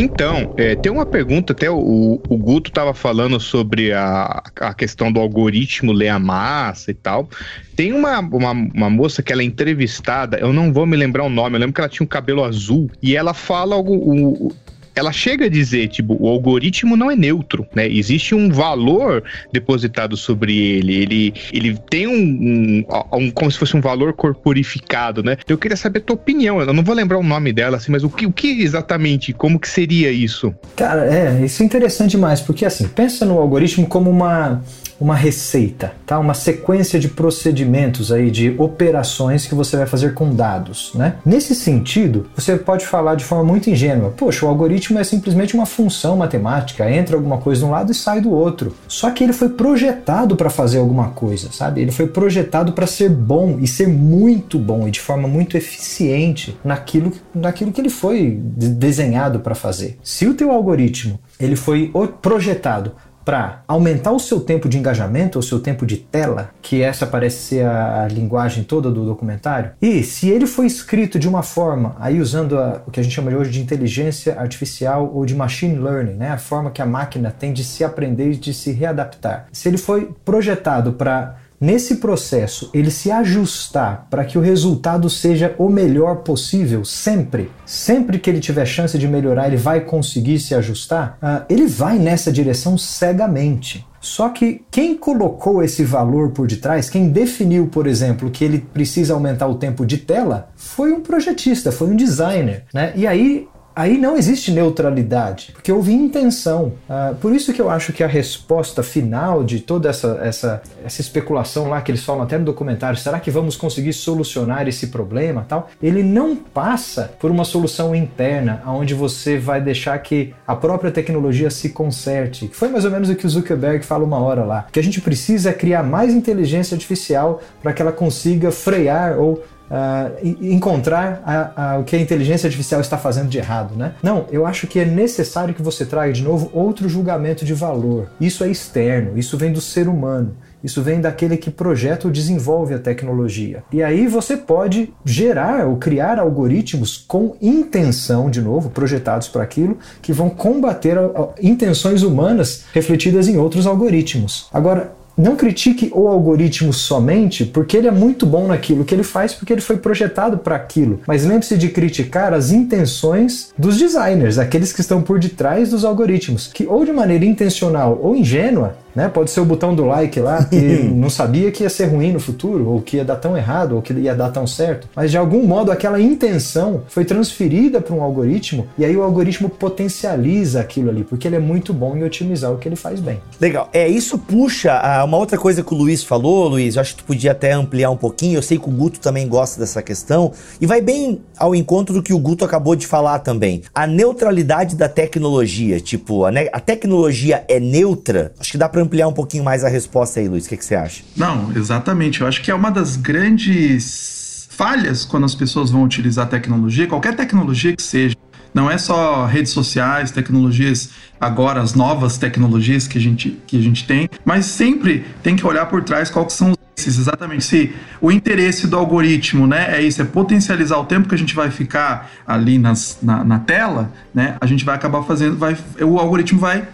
Então, é, tem uma pergunta, até o, o Guto estava falando sobre a, a questão do algoritmo ler a massa e tal. Tem uma, uma, uma, moça que ela é entrevistada, eu não vou me lembrar o nome, eu lembro que ela tinha um cabelo azul, e ela fala algo. O, ela chega a dizer, tipo, o algoritmo não é neutro, né? Existe um valor depositado sobre ele. Ele, ele tem um, um, um como se fosse um valor corporificado, né? Eu queria saber a tua opinião. Eu não vou lembrar o nome dela, assim, mas o que, o que exatamente, como que seria isso? Cara, é, isso é interessante demais, porque assim, pensa no algoritmo como uma uma receita, tá? Uma sequência de procedimentos aí de operações que você vai fazer com dados, né? Nesse sentido, você pode falar de forma muito ingênua, poxa, o algoritmo é simplesmente uma função matemática, entra alguma coisa de um lado e sai do outro. Só que ele foi projetado para fazer alguma coisa, sabe? Ele foi projetado para ser bom e ser muito bom e de forma muito eficiente naquilo, naquilo que ele foi desenhado para fazer. Se o teu algoritmo ele foi projetado para aumentar o seu tempo de engajamento, o seu tempo de tela, que essa parece ser a, linguagem toda do documentário. E se ele foi escrito de uma forma, aí usando a, o que a gente chama de hoje de inteligência artificial ou de machine learning, né, a forma que a máquina tem de se aprender e de se readaptar. Se ele foi projetado para Nesse processo, ele se ajustar para que o resultado seja o melhor possível, sempre, sempre que ele tiver chance de melhorar, ele vai conseguir se ajustar, uh, ele vai nessa direção cegamente. Só que quem colocou esse valor por detrás, quem definiu, por exemplo, que ele precisa aumentar o tempo de tela, foi um projetista, foi um designer. Né? E aí aí não existe neutralidade, porque houve intenção. Uh, por isso que eu acho que a resposta final de toda essa, essa, essa especulação lá que eles falam até no documentário, será que vamos conseguir solucionar esse problema tal? Ele não passa por uma solução interna, onde você vai deixar que a própria tecnologia se conserte. Foi mais ou menos o que o Zuckerberg fala uma hora lá. Que a gente precisa criar mais inteligência artificial para que ela consiga frear ou uh, encontrar a, a, o que a inteligência artificial está fazendo de errado, né? Não, eu acho que é necessário que você traga de novo outro julgamento de valor. Isso é externo, isso vem do ser humano. Isso vem daquele que projeta ou desenvolve a tecnologia. E aí você pode gerar ou criar algoritmos com intenção, de novo, projetados para aquilo, que vão combater intenções humanas refletidas em outros algoritmos. Agora, não critique o algoritmo somente porque ele é muito bom naquilo que ele faz, porque ele foi projetado para aquilo. Mas lembre-se de criticar as intenções dos designers, aqueles que estão por detrás dos algoritmos, que ou de maneira intencional ou ingênua né? Pode ser o botão do like lá, que não sabia que ia ser ruim no futuro, ou que ia dar tão errado, ou que ia dar tão certo. Mas de algum modo aquela intenção foi transferida para um algoritmo e aí o algoritmo potencializa aquilo ali, porque ele é muito bom em otimizar o que ele faz bem. Legal. É, isso puxa a uma outra coisa que o Luiz falou, Luiz, eu acho que tu podia até ampliar um pouquinho. Eu sei que o Guto também gosta dessa questão e vai bem ao encontro do que o Guto acabou de falar também. A neutralidade da tecnologia, tipo, a, a tecnologia é neutra, acho que dá para para ampliar um pouquinho mais a resposta aí, Luiz. O que, que você acha? Não, exatamente. Eu acho que é uma das grandes falhas quando as pessoas vão utilizar tecnologia, qualquer tecnologia que seja. Não é só redes sociais, tecnologias agora, as novas tecnologias que a gente, que a gente tem, mas sempre tem que olhar por trás quais são os exatamente se o interesse do algoritmo né, é isso, é potencializar o tempo que a gente vai ficar ali nas, na, na tela, né, a gente vai acabar fazendo, vai, o algoritmo vai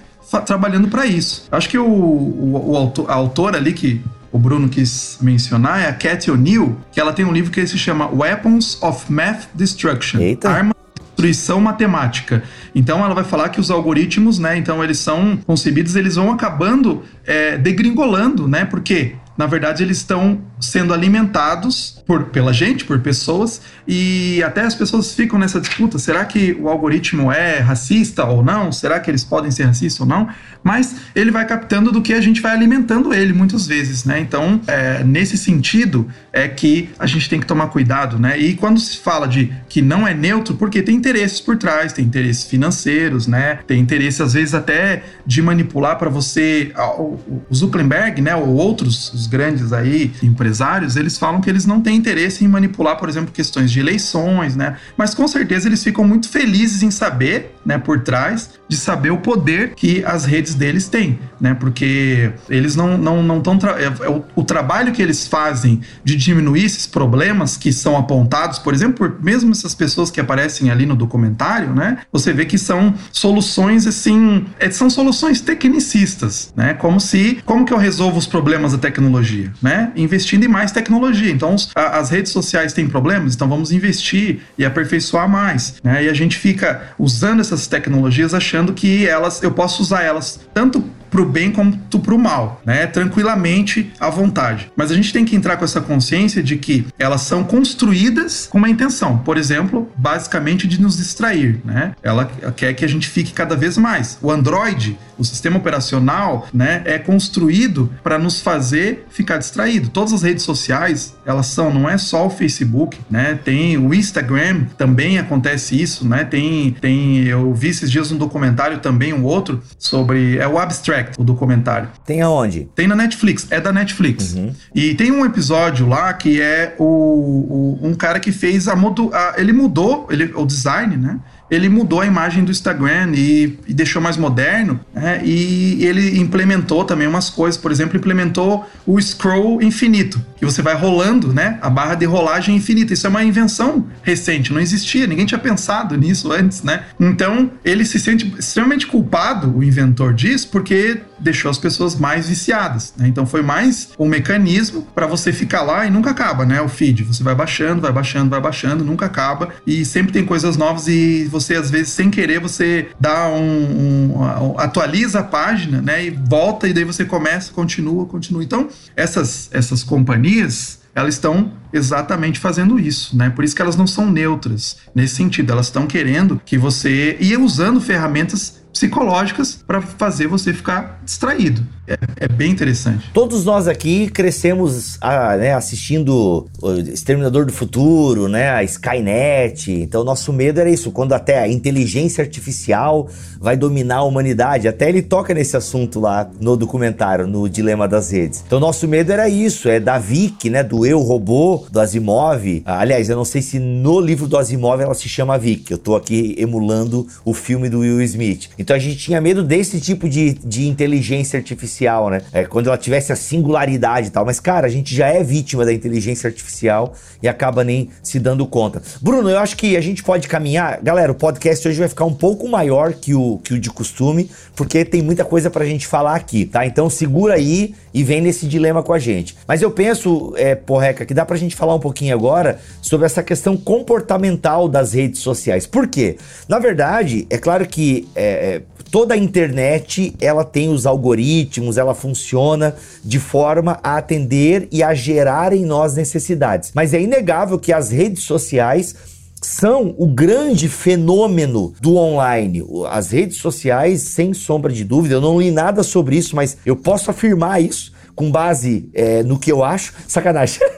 trabalhando para isso. Acho que o, o, o autor, a autora ali que o Bruno quis mencionar é a Cathy O'Neill, que ela tem um livro que se chama Weapons of Math Destruction. Eita. Arma destruição matemática. Então ela vai falar que os algoritmos, né? Então eles são concebidos, eles vão acabando é, degringolando, né? Porque na verdade eles estão sendo alimentados por, pela gente, por pessoas, e até as pessoas ficam nessa disputa: será que o algoritmo é racista ou não? Será que eles podem ser racistas ou não? Mas ele vai captando do que a gente vai alimentando ele muitas vezes, né? Então, é, nesse sentido, é que a gente tem que tomar cuidado, né? E quando se fala de que não é neutro, porque tem interesses por trás, tem interesses financeiros, né? Tem interesse, às vezes, até de manipular para você. O Zuckerberg, né? Ou outros, grandes aí, empresários, eles falam que eles não têm interesse em manipular, por exemplo, questões de eleições, né? Mas com certeza eles ficam muito felizes em saber, né, por trás, de saber o poder que as redes deles têm, né? Porque eles não não não tra é, é o, o, trabalho que eles fazem de diminuir esses problemas que são apontados, por exemplo, por mesmo essas pessoas que aparecem ali no documentário, né? Você vê que são soluções assim, é, são soluções tecnicistas, né? Como se como que eu resolvo os problemas da tecnologia, né? Investindo em mais tecnologia. Então, a, as redes sociais têm problemas, então vamos investir e aperfeiçoar mais, né? E a gente fica usando essas tecnologias achando que elas eu posso usar elas tanto para o bem quanto para o mal, né? Tranquilamente, à vontade. Mas a gente tem que entrar com essa consciência de que elas são construídas com uma intenção. Por exemplo, basicamente de nos distrair, né? Ela quer que a gente fique cada vez mais. O Android, o sistema operacional, né, é construído para nos fazer ficar distraído. Todas as redes sociais, elas são, não é só o Facebook, né? Tem o Instagram, também acontece isso, né? Tem, tem eu vi esses dias um documentário também, um outro sobre é o Abstract o documentário. Tem aonde? Tem na Netflix, é da Netflix. Uhum. E tem um episódio lá que é o, o um cara que fez a, a ele mudou ele, o design, né? Ele mudou a imagem do Instagram e, e deixou mais moderno, né? E ele implementou também umas coisas, por exemplo, implementou o scroll infinito, que você vai rolando, né? A barra de rolagem infinita. Isso é uma invenção recente, não existia, ninguém tinha pensado nisso antes, né? Então, ele se sente extremamente culpado, o inventor disso, porque deixou as pessoas mais viciadas, né? Então foi mais um mecanismo para você ficar lá e nunca acaba, né? O feed, você vai baixando, vai baixando, vai baixando, nunca acaba e sempre tem coisas novas e você às vezes sem querer você dá um, um atualiza a página, né? E volta e daí você começa, continua, continua. Então essas essas companhias elas estão exatamente fazendo isso, né? Por isso que elas não são neutras nesse sentido, elas estão querendo que você e usando ferramentas psicológicas para fazer você ficar distraído. É, é, bem interessante. Todos nós aqui crescemos ah, né, assistindo o Exterminador do Futuro, né, a Skynet. Então, nosso medo era isso, quando até a inteligência artificial vai dominar a humanidade. Até ele toca nesse assunto lá no documentário, no Dilema das Redes. Então, nosso medo era isso, é da Vic, né, do Eu Robô, do Asimov. Aliás, eu não sei se no livro do Asimov ela se chama Vic. Eu tô aqui emulando o filme do Will Smith. Então, a gente tinha medo desse tipo de, de inteligência artificial né? É, quando ela tivesse a singularidade e tal. Mas, cara, a gente já é vítima da inteligência artificial e acaba nem se dando conta. Bruno, eu acho que a gente pode caminhar. Galera, o podcast hoje vai ficar um pouco maior que o, que o de costume, porque tem muita coisa pra gente falar aqui, tá? Então segura aí e vem nesse dilema com a gente. Mas eu penso, é, Porreca, que dá pra gente falar um pouquinho agora sobre essa questão comportamental das redes sociais. Por quê? Na verdade, é claro que é, toda a internet ela tem os algoritmos, ela funciona de forma a atender e a gerar em nós necessidades. Mas é inegável que as redes sociais são o grande fenômeno do online. As redes sociais, sem sombra de dúvida, eu não li nada sobre isso, mas eu posso afirmar isso com base é, no que eu acho. Sacanagem.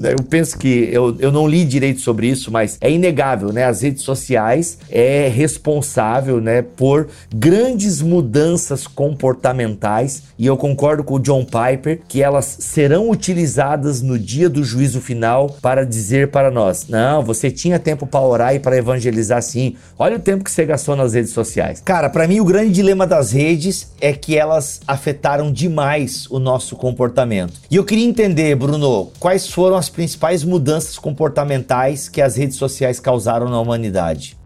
eu penso que eu, eu não li direito sobre isso, mas é inegável, né? As redes sociais é responsável, né, por grandes mudanças comportamentais e eu concordo com o John Piper que elas serão utilizadas no dia do juízo final para dizer para nós: não, você tinha tempo para orar e para evangelizar sim. Olha o tempo que você gastou nas redes sociais. Cara, para mim o grande dilema das redes é que elas afetaram demais o nosso comportamento. E eu queria entender, Bruno, quais foram as principais mudanças comportamentais que as redes sociais causaram na humanidade?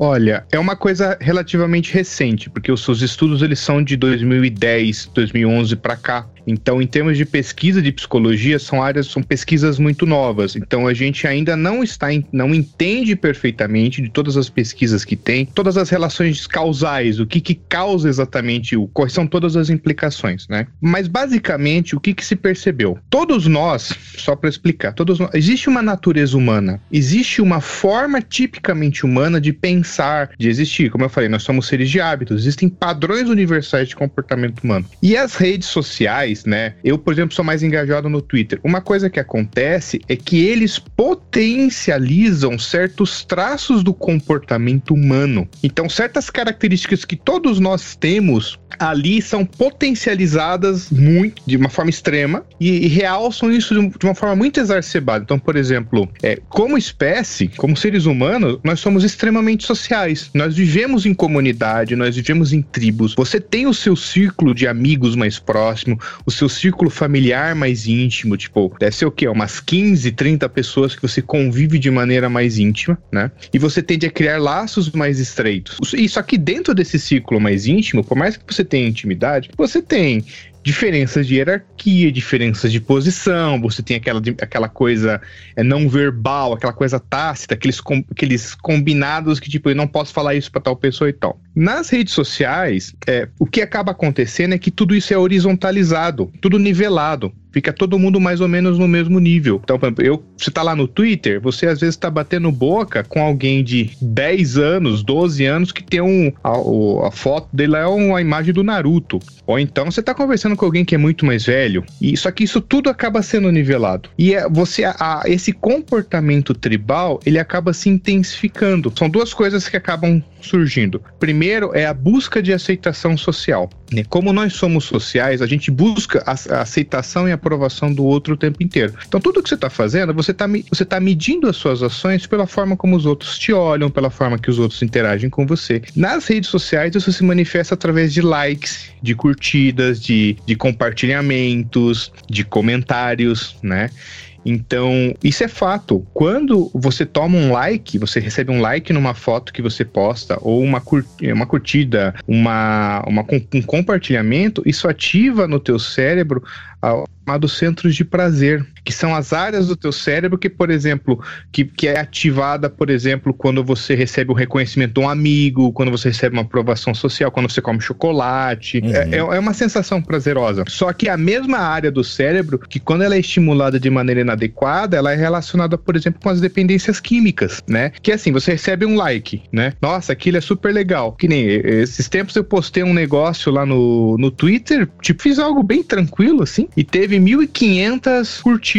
Olha, é uma coisa relativamente recente, porque os seus estudos eles são de 2010, 2011 para cá. Então, em termos de pesquisa de psicologia, são áreas, são pesquisas muito novas. Então, a gente ainda não está, não entende perfeitamente de todas as pesquisas que tem, todas as relações causais, o que que causa exatamente o, quais são todas as implicações, né? Mas basicamente, o que que se percebeu? Todos nós, só para explicar, todos nós, existe uma natureza humana, existe uma forma tipicamente humana de pensar, de existir. Como eu falei, nós somos seres de hábitos, existem padrões universais de comportamento humano. E as redes sociais né? Eu, por exemplo, sou mais engajado no Twitter. Uma coisa que acontece é que eles potencializam certos traços do comportamento humano. Então, certas características que todos nós temos ali são potencializadas muito, de uma forma extrema, e, e realçam isso de, de, uma forma muito exacerbada. Então, por exemplo, é, como espécie, como seres humanos, nós somos extremamente sociais. Nós vivemos em comunidade, nós vivemos em tribos. Você tem o seu círculo de amigos mais próximo, o seu círculo familiar mais íntimo, tipo, deve ser o quê? Umas 15, 30 pessoas que você convive de maneira mais íntima, né? E você tende a criar laços mais estreitos. Isso aqui dentro desse círculo mais íntimo, por mais que você tenha intimidade, você tem diferenças de hierarquia, diferenças de posição, você tem aquela, aquela coisa é, não verbal, aquela coisa tácita, aqueles, com, aqueles combinados que, tipo, eu não posso falar isso para tal pessoa e tal. Nas redes sociais, é, o que acaba acontecendo é que tudo isso é horizontalizado, tudo nivelado fica todo mundo mais ou menos no mesmo nível. Então, eu, você tá lá no Twitter, você às vezes tá batendo boca com alguém de 10 anos, 12 anos, que tem um. A, a foto dele é uma imagem do Naruto. Ou então você tá conversando com alguém que é muito mais velho. E só que isso tudo acaba sendo nivelado. E é, você, a, esse comportamento tribal, ele acaba se intensificando. São duas coisas que acabam surgindo. Primeiro é a busca de aceitação social. Né? Como nós somos sociais, a gente busca a, aceitação e aprovação do outro o tempo inteiro. Então, tudo que você está fazendo, você está você tá medindo as suas ações pela forma como os outros te olham, pela forma que os outros interagem com você. Nas redes sociais, isso se manifesta através de likes, de curtidas, de, de compartilhamentos, de comentários, né? Então, isso é fato. Quando você toma um like, você recebe um like numa foto que você posta, ou uma, cur uma curtida, uma, uma, um compartilhamento, isso ativa no teu cérebro chamados centros de prazer, que são as áreas do teu cérebro que, por exemplo, que, que é ativada, por exemplo, quando você recebe o reconhecimento de um amigo, quando você recebe uma aprovação social, quando você come chocolate. Uhum. É, é uma sensação prazerosa. Só que a mesma área do cérebro, que quando ela é estimulada de maneira inadequada, ela é relacionada, por exemplo, com as dependências químicas, né? Que é assim, você recebe um like, né? Nossa, aquilo é super legal. Que nem esses tempos eu postei um negócio lá no, no Twitter, tipo, fiz algo bem tranquilo, assim, e teve 1.500 curtidas.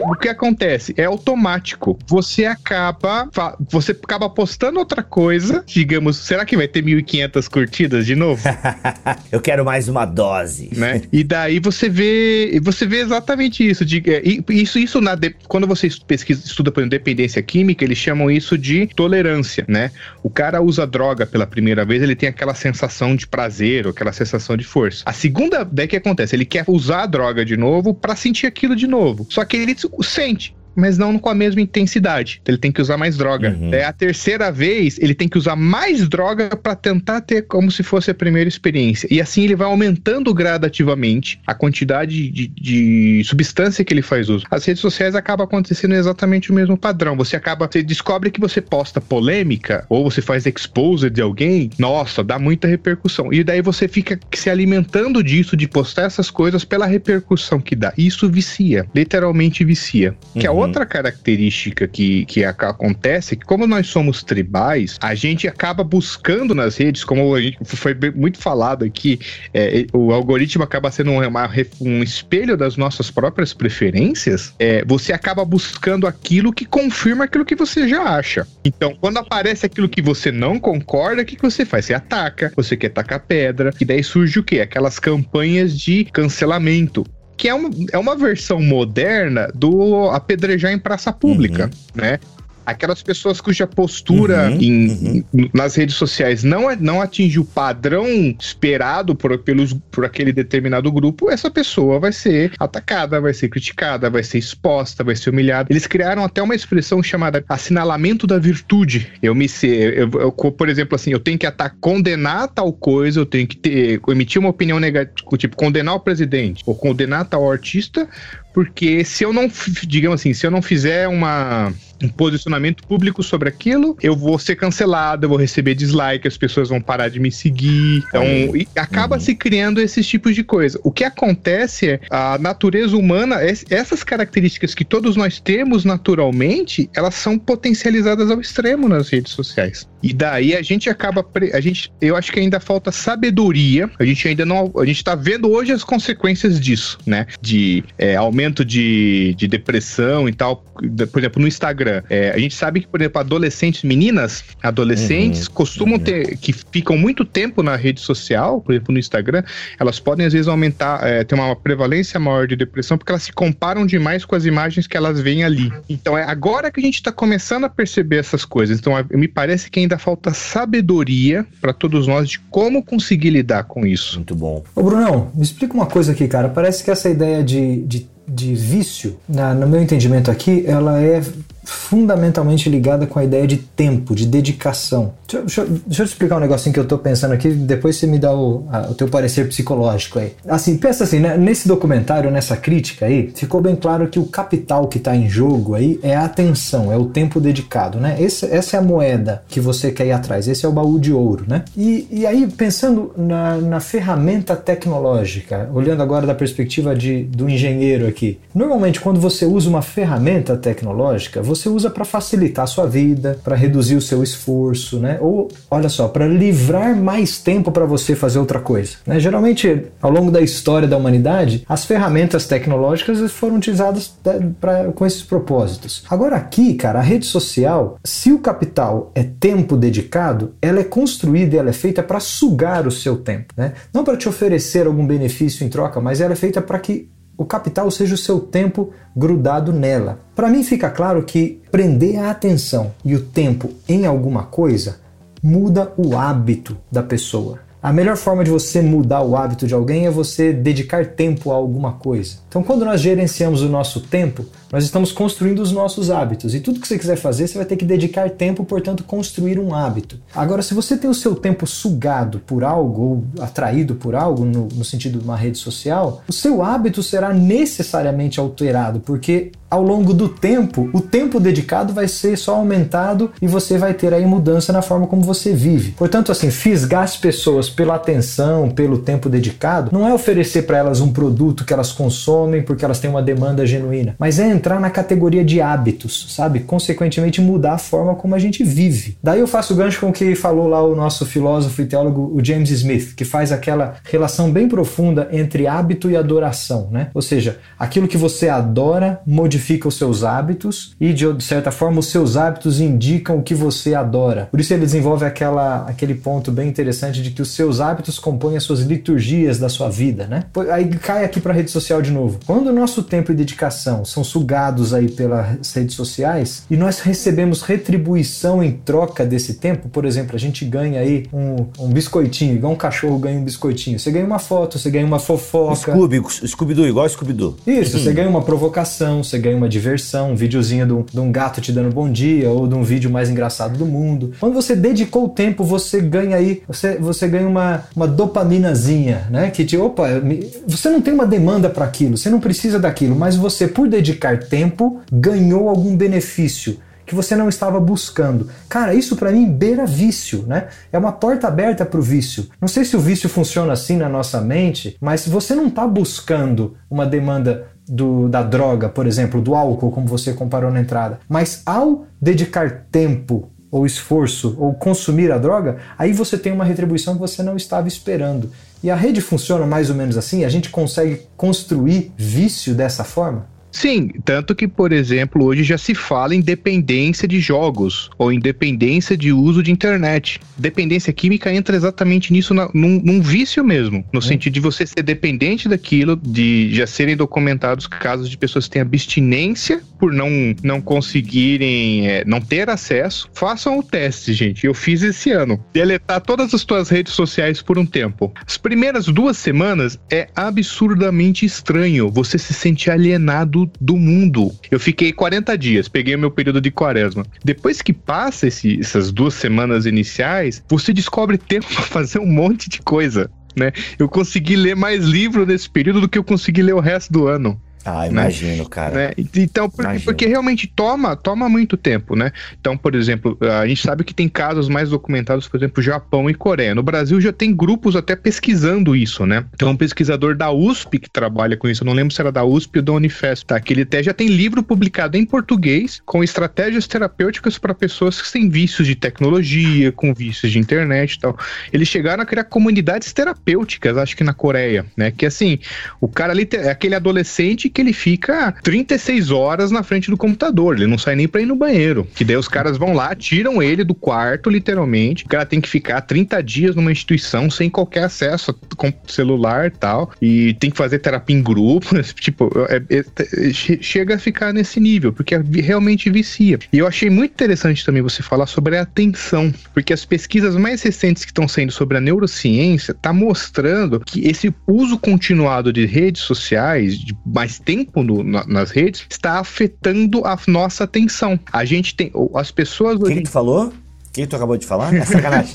O que acontece? É automático. Você acaba, você acaba postando outra coisa, digamos, será que vai ter 1.500 curtidas de novo? Eu quero mais uma dose. Né? E daí você vê, você vê exatamente isso. De, é, isso, isso na, quando você pesquisa, estuda por dependência química, eles chamam isso de tolerância, né? O cara usa droga pela primeira vez, ele tem aquela sensação de prazer, ou aquela sensação de força. A segunda, daí que acontece? Ele quer usar a droga de novo para sentir aquilo de novo. Só que ele sente mas não com a mesma intensidade. Ele tem que usar mais droga. Uhum. É a terceira vez, ele tem que usar mais droga para tentar ter como se fosse a primeira experiência. E assim ele vai aumentando gradativamente a quantidade de, de substância que ele faz uso. As redes sociais acaba acontecendo exatamente o mesmo padrão. Você acaba, você descobre que você posta polêmica ou você faz exposed de alguém, nossa, dá muita repercussão. E daí você fica se alimentando disso, de postar essas coisas pela repercussão que dá. Isso vicia, literalmente vicia. Que é uhum outra característica que, que acontece é que, como nós somos tribais, a gente acaba buscando nas redes, como foi muito falado aqui, é, o algoritmo acaba sendo uma, um espelho das nossas próprias preferências. É, você acaba buscando aquilo que confirma aquilo que você já acha. Então, quando aparece aquilo que você não concorda, o que, que você faz? Você ataca, você quer tacar pedra, e daí surge o quê? Aquelas campanhas de cancelamento que é uma, é uma versão moderna do apedrejar em praça pública, uhum. né? Aquelas pessoas cuja postura uhum, em, uhum. nas redes sociais não, não atinge o padrão esperado por, pelos, por aquele determinado grupo, essa pessoa vai ser atacada, vai ser criticada, vai ser exposta, vai ser humilhada. Eles criaram até uma expressão chamada assinalamento da virtude. Eu me sei, eu, eu, por exemplo, assim, eu tenho que atar, condenar tal coisa, eu tenho que ter, emitir uma opinião negativa, tipo, condenar o presidente, ou condenar tal artista, porque se eu não, digamos assim, se eu não fizer uma um posicionamento público sobre aquilo, eu vou ser cancelado, eu vou receber dislike, as pessoas vão parar de me seguir. Então, acaba uhum. se criando esses tipos de coisa. O que acontece é a natureza humana, essas características que todos nós temos naturalmente, elas são potencializadas ao extremo nas redes sociais. E daí a gente acaba, a gente, eu acho que ainda falta sabedoria. A gente ainda não, a gente está vendo hoje as consequências disso, né? De é, aumento de, de depressão e tal. Por exemplo, no Instagram Instagram. É, a gente sabe que, por exemplo, adolescentes, meninas, adolescentes, uhum, costumam uhum. ter, que ficam muito tempo na rede social, por exemplo, no Instagram, elas podem às vezes aumentar, é, ter uma prevalência maior de depressão, porque elas se comparam demais com as imagens que elas veem ali. Então é agora que a gente está começando a perceber essas coisas. Então me parece que ainda falta sabedoria para todos nós de como conseguir lidar com isso. Muito bom. Ô Brunão, me explica uma coisa aqui, cara. Parece que essa ideia de, de, de vício, na, no meu entendimento aqui, ela é fundamentalmente ligada com a ideia de tempo, de dedicação. Deixa, deixa, deixa eu te explicar um negocinho que eu estou pensando aqui, depois você me dá o, a, o teu parecer psicológico aí. Assim, pensa assim, né? nesse documentário, nessa crítica aí, ficou bem claro que o capital que está em jogo aí é a atenção, é o tempo dedicado, né? Esse, essa é a moeda que você quer ir atrás, esse é o baú de ouro, né? E, e aí, pensando na, na ferramenta tecnológica, olhando agora da perspectiva de, do engenheiro aqui, normalmente quando você usa uma ferramenta tecnológica, você usa para facilitar a sua vida, para reduzir o seu esforço, né? Ou, olha só, para livrar mais tempo para você fazer outra coisa. Né? Geralmente, ao longo da história da humanidade, as ferramentas tecnológicas foram utilizadas né, pra, com esses propósitos. Agora aqui, cara, a rede social, se o capital é tempo dedicado, ela é construída e ela é feita para sugar o seu tempo, né? Não para te oferecer algum benefício em troca, mas ela é feita para que o capital seja o seu tempo grudado nela. Para mim fica claro que prender a atenção e o tempo em alguma coisa muda o hábito da pessoa. A melhor forma de você mudar o hábito de alguém é você dedicar tempo a alguma coisa. Então, quando nós gerenciamos o nosso tempo, nós estamos construindo os nossos hábitos. E tudo que você quiser fazer, você vai ter que dedicar tempo, portanto, construir um hábito. Agora, se você tem o seu tempo sugado por algo ou atraído por algo, no, no sentido de uma rede social, o seu hábito será necessariamente alterado, porque ao longo do tempo, o tempo dedicado vai ser só aumentado e você vai ter aí mudança na forma como você vive. Portanto, assim, fisgar as pessoas pela atenção, pelo tempo dedicado, não é oferecer para elas um produto que elas consomem porque elas têm uma demanda genuína, mas é entrar na categoria de hábitos, sabe? Consequentemente, mudar a forma como a gente vive. Daí eu faço gancho com o que falou lá o nosso filósofo e teólogo, o James Smith, que faz aquela relação bem profunda entre hábito e adoração, né? Ou seja, aquilo que você adora modifica os seus hábitos e, de certa forma, os seus hábitos indicam o que você adora. Por isso ele desenvolve aquela, aquele ponto bem interessante de que os seus hábitos compõem as suas liturgias da sua vida, né? Aí cai aqui para a rede social de novo. Quando o nosso tempo e dedicação são sugados aí pelas redes sociais e nós recebemos retribuição em troca desse tempo, por exemplo, a gente ganha aí um, um biscoitinho, igual um cachorro ganha um biscoitinho. Você ganha uma foto, você ganha uma fofoca. Scooby, Scooby-Doo, igual Scooby-Doo. Isso, você ganha uma provocação, você ganha uma diversão, um videozinho de um, de um gato te dando bom dia ou de um vídeo mais engraçado do mundo. Quando você dedicou o tempo, você ganha aí, você, você ganha uma, uma dopaminazinha, né? Que te, opa, você não tem uma demanda para aquilo, você não precisa daquilo, mas você, por dedicar tempo, ganhou algum benefício que você não estava buscando. Cara, isso para mim beira vício, né? É uma porta aberta para o vício. Não sei se o vício funciona assim na nossa mente, mas se você não está buscando uma demanda do, da droga, por exemplo, do álcool, como você comparou na entrada, mas ao dedicar tempo ou esforço ou consumir a droga, aí você tem uma retribuição que você não estava esperando. E a rede funciona mais ou menos assim? A gente consegue construir vício dessa forma? Sim, tanto que, por exemplo, hoje já se fala em dependência de jogos ou independência de uso de internet. Dependência química entra exatamente nisso, na, num, num, vício mesmo, no hum. sentido de você ser dependente daquilo, de já serem documentados casos de pessoas que têm abstinência por não, não conseguirem, é, não ter acesso. Façam o teste, gente. Eu fiz esse ano. Deletar todas as tuas redes sociais por um tempo. As primeiras duas semanas é absurdamente estranho. Você se sente alienado do, do mundo. Eu fiquei 40 dias, peguei meu período de quaresma. Depois que passa esse, essas duas semanas iniciais, você descobre tempo para fazer um monte de coisa. Né? Eu consegui ler mais livro nesse período do que eu consegui ler o resto do ano. Ah, né? imagino, né? cara. Né? Então, porque, porque, realmente toma, toma muito tempo, né? Então, por exemplo, a gente sabe que tem casos mais documentados, por exemplo, Japão e Coreia. No Brasil já tem grupos até pesquisando isso, né? Então, um pesquisador da USP que trabalha com isso, eu não lembro se era da USP ou da Unifesp, tá? Que ele até já tem livro publicado em português com estratégias terapêuticas para pessoas que têm vícios de tecnologia, com vícios de internet e tal. Eles chegaram a criar comunidades terapêuticas, acho que na Coreia, né? Que assim, o cara ali aquele adolescente que ele fica 36 horas na frente do computador, ele não sai nem pra ir no banheiro. Que daí os caras vão lá, tiram ele do quarto, literalmente. O cara tem que ficar 30 dias numa instituição sem qualquer acesso com celular e tal. E tem que fazer terapia em grupo. tipo, é, é, é, chega a ficar nesse nível, porque realmente vicia. E eu achei muito interessante também você falar sobre a atenção, porque as pesquisas mais recentes que estão sendo sobre a neurociência tá mostrando que esse uso continuado de redes sociais, de mais tempo no, na, nas redes está afetando a nossa atenção. A gente tem. As pessoas. O que, tu falou? O que tu acabou de falar? É sacanagem.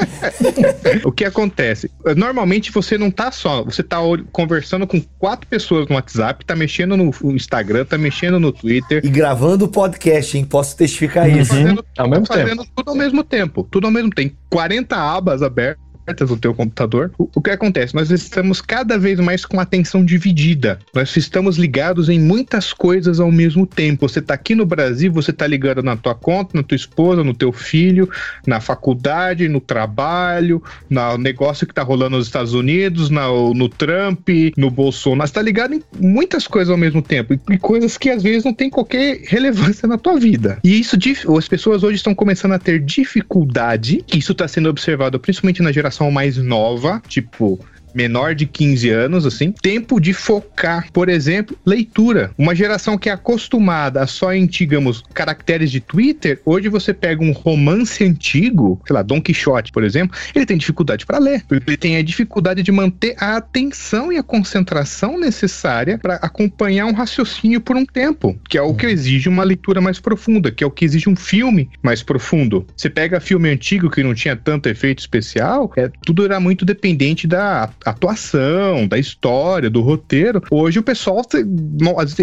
o que acontece? Normalmente você não tá só, você tá conversando com quatro pessoas no WhatsApp, tá mexendo no Instagram, tá mexendo no Twitter. E gravando o podcast, hein? Posso testificar uhum. isso. Fazendo, ao mesmo fazendo tempo. tudo ao mesmo tempo. Tudo ao mesmo tempo. Tem 40 abas abertas do teu computador. O, o, que acontece? Nós estamos cada vez mais com atenção dividida. Nós estamos ligados em muitas coisas ao mesmo tempo. Você está aqui no Brasil, você está ligado na tua conta, na tua esposa, no teu filho, na faculdade, no trabalho, no negócio que está rolando nos Estados Unidos, no, no Trump, no Bolsonaro. Está ligado em muitas coisas ao mesmo tempo e, e coisas que às vezes não tem qualquer relevância na tua vida. E isso, as pessoas hoje estão começando a ter dificuldade, isso está sendo observado principalmente na geração geração mais nova, tipo menor de 15 anos, assim, tempo de focar, por exemplo, leitura. Uma geração que é acostumada só em, digamos, caracteres de Twitter, hoje você pega um romance antigo, sei lá, Don Quixote, por exemplo, ele tem dificuldade para ler, ele tem a dificuldade de manter a atenção e a concentração necessária para acompanhar um raciocínio por um tempo, que é o que exige uma leitura mais profunda, que é o que exige um filme mais profundo. Você pega filme antigo que não tinha tanto efeito especial, é, tudo era muito dependente da atuação, da história, do roteiro. Hoje o pessoal,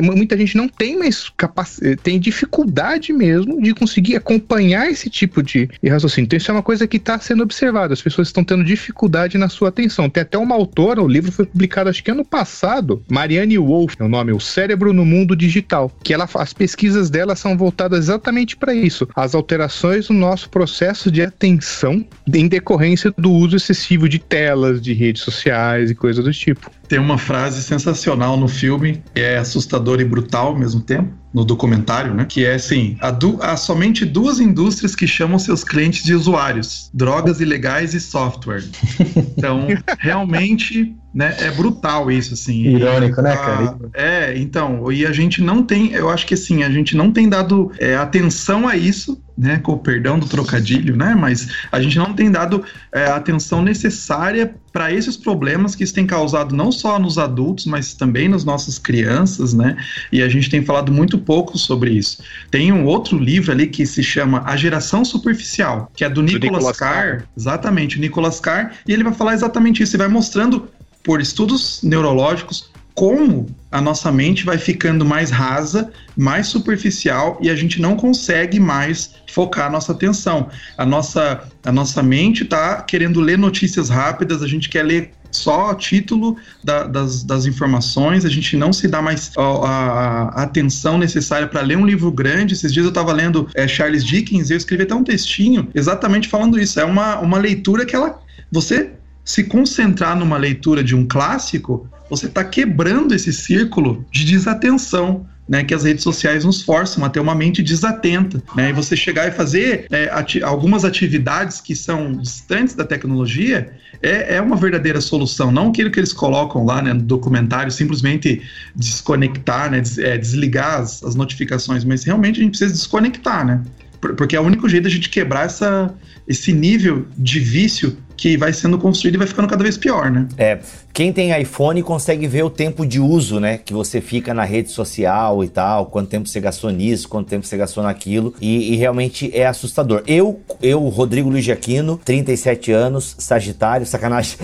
muita gente não tem mais capacidade, tem dificuldade mesmo de conseguir acompanhar esse tipo de raciocínio. Então isso é uma coisa que está sendo observada. As pessoas estão tendo dificuldade na sua atenção. Tem até uma autora, o livro foi publicado acho que ano passado, Marianne Wolf, é o nome, O Cérebro no Mundo Digital, que ela, as pesquisas dela são voltadas exatamente para isso, as alterações no nosso processo de atenção em decorrência do uso excessivo de telas, de redes sociais sociais e coisas do tipo. Tem uma frase sensacional no filme, que é assustadora e brutal ao mesmo tempo, no documentário, né? Que é assim: há, há somente duas indústrias que chamam seus clientes de usuários: drogas ilegais e software. Então, realmente né? É brutal isso, assim. Irônico, e, né, cara? é, então, e a gente não tem, eu acho que assim, a gente não tem dado é, atenção a isso, né? Com o perdão do trocadilho, né? Mas a gente não tem dado é, a atenção necessária para esses problemas que isso tem causado não só nos adultos, mas também nas nossas crianças, né? E a gente tem falado muito pouco sobre isso. Tem um outro livro ali que se chama A Geração Superficial, que é do, do Nicolas, Nicolas Carr, Carr, exatamente, o Nicolas Carr, e ele vai falar exatamente isso, ele vai mostrando por estudos neurológicos como a nossa mente vai ficando mais rasa, mais superficial e a gente não consegue mais focar a nossa atenção. A nossa, a nossa mente está querendo ler notícias rápidas, a gente quer ler só título da, das, das informações, a gente não se dá mais a, a, a atenção necessária para ler um livro grande. Esses dias eu estava lendo é, Charles Dickens eu escrevi até um textinho exatamente falando isso. É uma, uma leitura que ela. Você se concentrar numa leitura de um clássico, você está quebrando esse círculo de desatenção né, que as redes sociais nos forçam a ter uma mente desatenta. Né, e você chegar e fazer é, ati algumas atividades que são distantes da tecnologia é, é, uma verdadeira solução. Não aquilo que eles colocam lá né, no documentário, simplesmente desconectar, né, des é, desligar as, as notificações, mas realmente a gente precisa desconectar, né? Porque é o único jeito da gente quebrar essa, esse nível de vício que vai sendo construído e vai ficando cada vez pior, né? É. Quem tem iPhone consegue ver o tempo de uso, né? Que você fica na rede social e tal, quanto tempo você gastou nisso, quanto tempo você gastou naquilo. E, e realmente é assustador. Eu, eu, Rodrigo Luiz Aquino, 37 anos, Sagitário, sacanagem.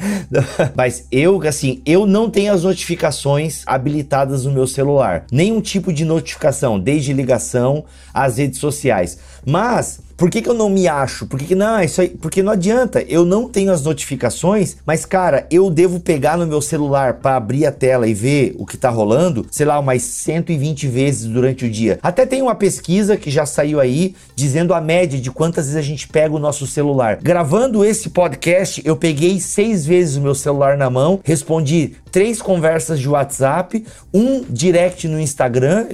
Mas eu, assim, eu não tenho as notificações habilitadas no meu celular. Nenhum tipo de notificação, desde ligação às redes sociais. Mas por que, que eu não me acho? Por que, que não? Isso aí, porque não adianta. Eu não tenho as notificações, mas cara, eu devo pegar no meu celular para abrir a tela e ver o que tá rolando, sei lá, umas 120 vezes durante o dia. Até tem uma pesquisa que já saiu aí dizendo a média de quantas vezes a gente pega o nosso celular. Gravando esse podcast, eu peguei seis vezes o meu celular na mão, respondi três conversas de WhatsApp, um direct no Instagram,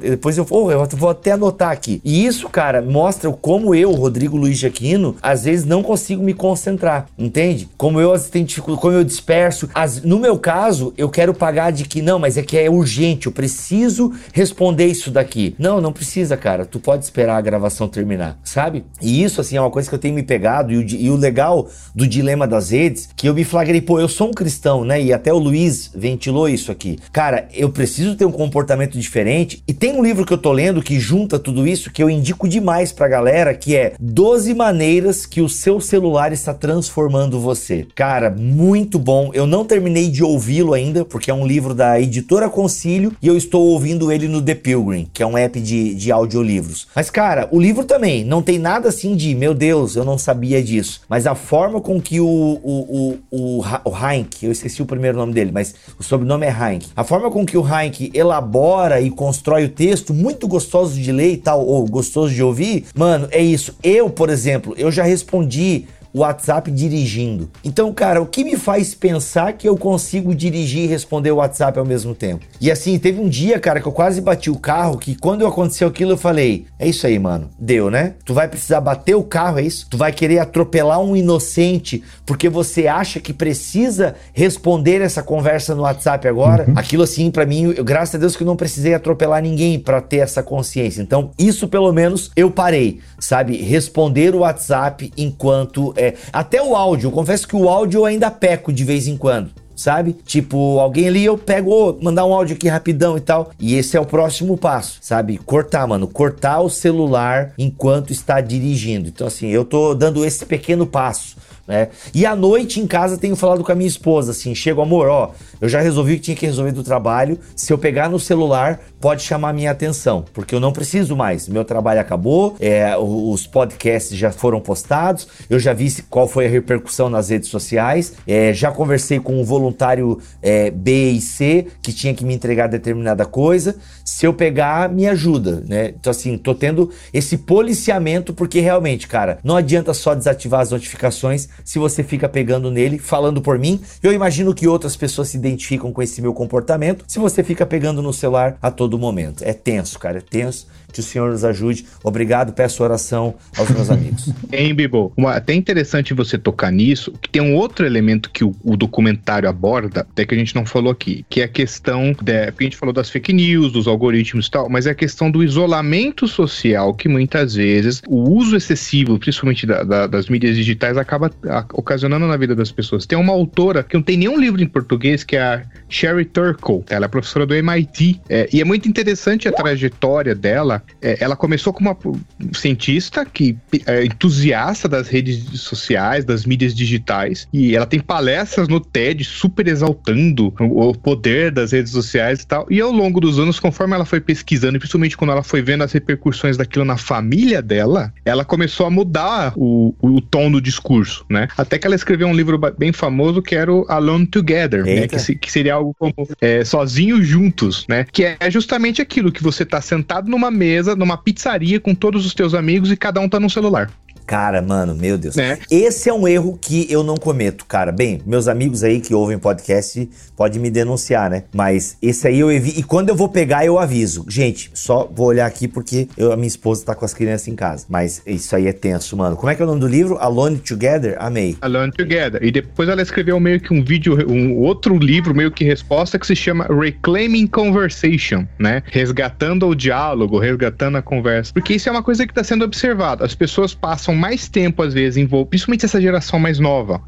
depois eu, oh, eu vou até anotar aqui. E isso, cara, mostra como eu, Rodrigo Luiz de Aquino, às vezes não consigo me concentrar, entende? Como eu identifico, como eu disperso. As, no meu caso, eu quero pagar de que não, mas é que é urgente, eu preciso responder isso daqui. Não, não precisa, cara. Tu pode esperar a gravação terminar, sabe? E isso, assim, é uma coisa que eu tenho me pegado. E o, e o legal do dilema das redes, que eu me flagrei, pô, eu sou um cristão, né? E até o Luiz ventilou isso aqui. Cara, eu preciso ter um comportamento diferente. E tem um livro que eu tô lendo que junta tudo isso que eu indico demais pra galera, que é 12 maneiras que o seu celular está transformando você. Cara, muito bom. Eu não terminei de ouvi-lo ainda, porque é um livro da editora Concílio e eu estou ouvindo ele no The Pilgrim, que é um app de, de audiolivros. Mas, cara, o livro também não tem nada assim de, meu Deus, eu não sabia disso. Mas a forma com que o, o, o, o, o Heinck, eu esqueci o primeiro nome dele, mas o sobrenome é Heinck. A forma com que o Heinck elabora e constrói o texto, muito gostoso de ler e tal, ou gostoso de ouvir, mano, é isso. Eu, por exemplo, eu já respondi WhatsApp dirigindo. Então, cara, o que me faz pensar que eu consigo dirigir e responder o WhatsApp ao mesmo tempo? E assim, teve um dia, cara, que eu quase bati o carro, que quando aconteceu aquilo eu falei: "É isso aí, mano. Deu, né? Tu vai precisar bater o carro, é isso? Tu vai querer atropelar um inocente porque você acha que precisa responder essa conversa no WhatsApp agora?" Uhum. Aquilo assim, para mim, eu, graças a Deus que eu não precisei atropelar ninguém para ter essa consciência. Então, isso pelo menos eu parei, sabe? Responder o WhatsApp enquanto é, até o áudio, confesso que o áudio eu ainda peco de vez em quando sabe? Tipo, alguém ali eu pego, oh, mandar um áudio aqui rapidão e tal. E esse é o próximo passo, sabe? Cortar, mano, cortar o celular enquanto está dirigindo. Então assim, eu tô dando esse pequeno passo né? E à noite em casa tenho falado com a minha esposa assim, chego amor, ó, eu já resolvi que tinha que resolver do trabalho. Se eu pegar no celular, pode chamar minha atenção, porque eu não preciso mais. Meu trabalho acabou, é, os podcasts já foram postados, eu já vi qual foi a repercussão nas redes sociais, é, já conversei com um voluntário é, B e C que tinha que me entregar determinada coisa. Se eu pegar, me ajuda, né? Então assim, tô tendo esse policiamento porque realmente, cara, não adianta só desativar as notificações se você fica pegando nele, falando por mim. Eu imagino que outras pessoas se identificam com esse meu comportamento se você fica pegando no celular a todo momento. É tenso, cara, é tenso. Que o Senhor nos ajude. Obrigado, peço oração aos meus amigos. Hein, Bibo? Até interessante você tocar nisso, que tem um outro elemento que o, o, documentário aborda, até que a gente não falou aqui, que é a questão, de, porque a gente falou das fake news, dos algoritmos e tal, mas é a questão do isolamento social, que muitas vezes o uso excessivo, principalmente da, da, das mídias digitais, acaba a, ocasionando na vida das pessoas. Tem uma autora que não tem nenhum livro em português, que é a Sherry Turkle. Ela é professora do MIT. É, e é muito interessante a trajetória dela. É, ela começou como uma cientista que é entusiasta das redes sociais, das mídias digitais. E ela tem palestras no TED super exaltando o, poder das redes sociais e tal. E ao longo dos anos, conforme ela foi pesquisando, e principalmente quando ela foi vendo as repercussões daquilo na família dela, ela começou a mudar o, o tom do discurso, né? Até que ela escreveu um livro bem famoso que era o Alone Together, né? que, que, seria algo como é, sozinhos juntos, né? Que é justamente aquilo que você tá sentado numa mesa, numa pizzaria com todos os teus amigos e cada um tá no celular. Cara, mano, meu Deus. É. Esse é um erro que eu não cometo, cara. Bem, meus amigos aí que ouvem podcast podem me denunciar, né? Mas esse aí eu evito. E quando eu vou pegar, eu aviso. Gente, só vou olhar aqui porque eu, a minha esposa tá com as crianças em casa. Mas isso aí é tenso, mano. Como é que é o nome do livro? Alone Together? Amei. Alone Together. E depois ela escreveu meio que um vídeo, um outro livro, meio que resposta, que se chama Reclaiming Conversation, né? Resgatando o diálogo, resgatando a conversa. Porque isso é uma coisa que tá sendo observada. As pessoas passam mais tempo, às vezes, envolvidos, principalmente essa geração mais nova,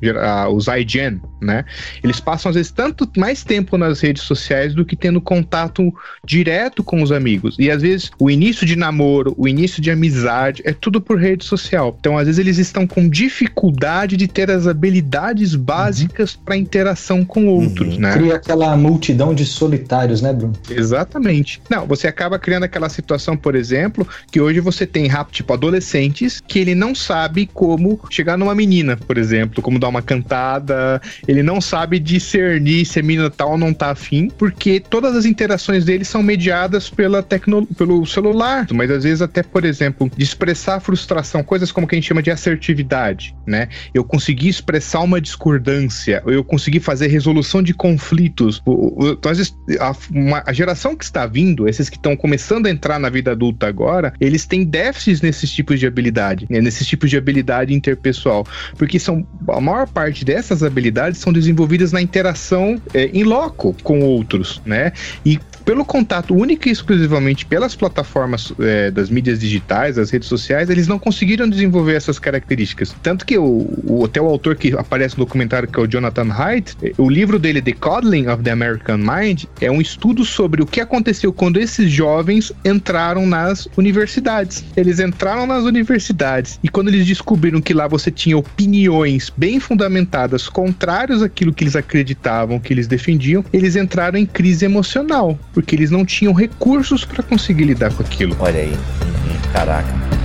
os iGen, né? Eles passam, às vezes, tanto mais tempo nas redes sociais do que tendo contato direto com os amigos. E, às vezes, o início de namoro, o início de amizade, é tudo por rede social. Então, às vezes, eles estão com dificuldade de ter as habilidades básicas uhum. para interação com outros, uhum. né? Cria aquela multidão de solitários, né, Bruno? Exatamente. Não, você acaba criando aquela situação, por exemplo, que hoje você tem, tipo, adolescentes que ele não sabe como chegar numa menina, por exemplo, como dar uma cantada, ele não sabe discernir se a menina tal tá ou não tá afim, porque todas as interações dele são mediadas pela tecno, pelo celular, mas às vezes até, por exemplo, de expressar frustração, coisas como que a gente chama de assertividade, né? Eu consegui expressar uma discordância, eu consegui fazer resolução de conflitos. Então, às vezes, a, uma, a geração que está vindo, esses que estão começando a entrar na vida adulta agora, eles têm déficits nesses tipos de habilidade, né? nesses tipos de habilidade interpessoal, porque são a maior parte dessas habilidades são desenvolvidas na interação é, em loco com outros, né? E pelo contato único e exclusivamente pelas plataformas é, das mídias digitais, das redes sociais, eles não conseguiram desenvolver essas características. Tanto que o, o até o autor que aparece no documentário, que é o Jonathan Haidt, o livro dele, The Coddling of the American Mind, é um estudo sobre o que aconteceu quando esses jovens entraram nas universidades. Eles entraram nas universidades e quando eles descobriram que lá você tinha opiniões bem fundamentadas contrárias àquilo que eles acreditavam, que eles defendiam, eles entraram em crise emocional porque eles não tinham recursos para conseguir lidar com aquilo. Olha aí, uhum. caraca.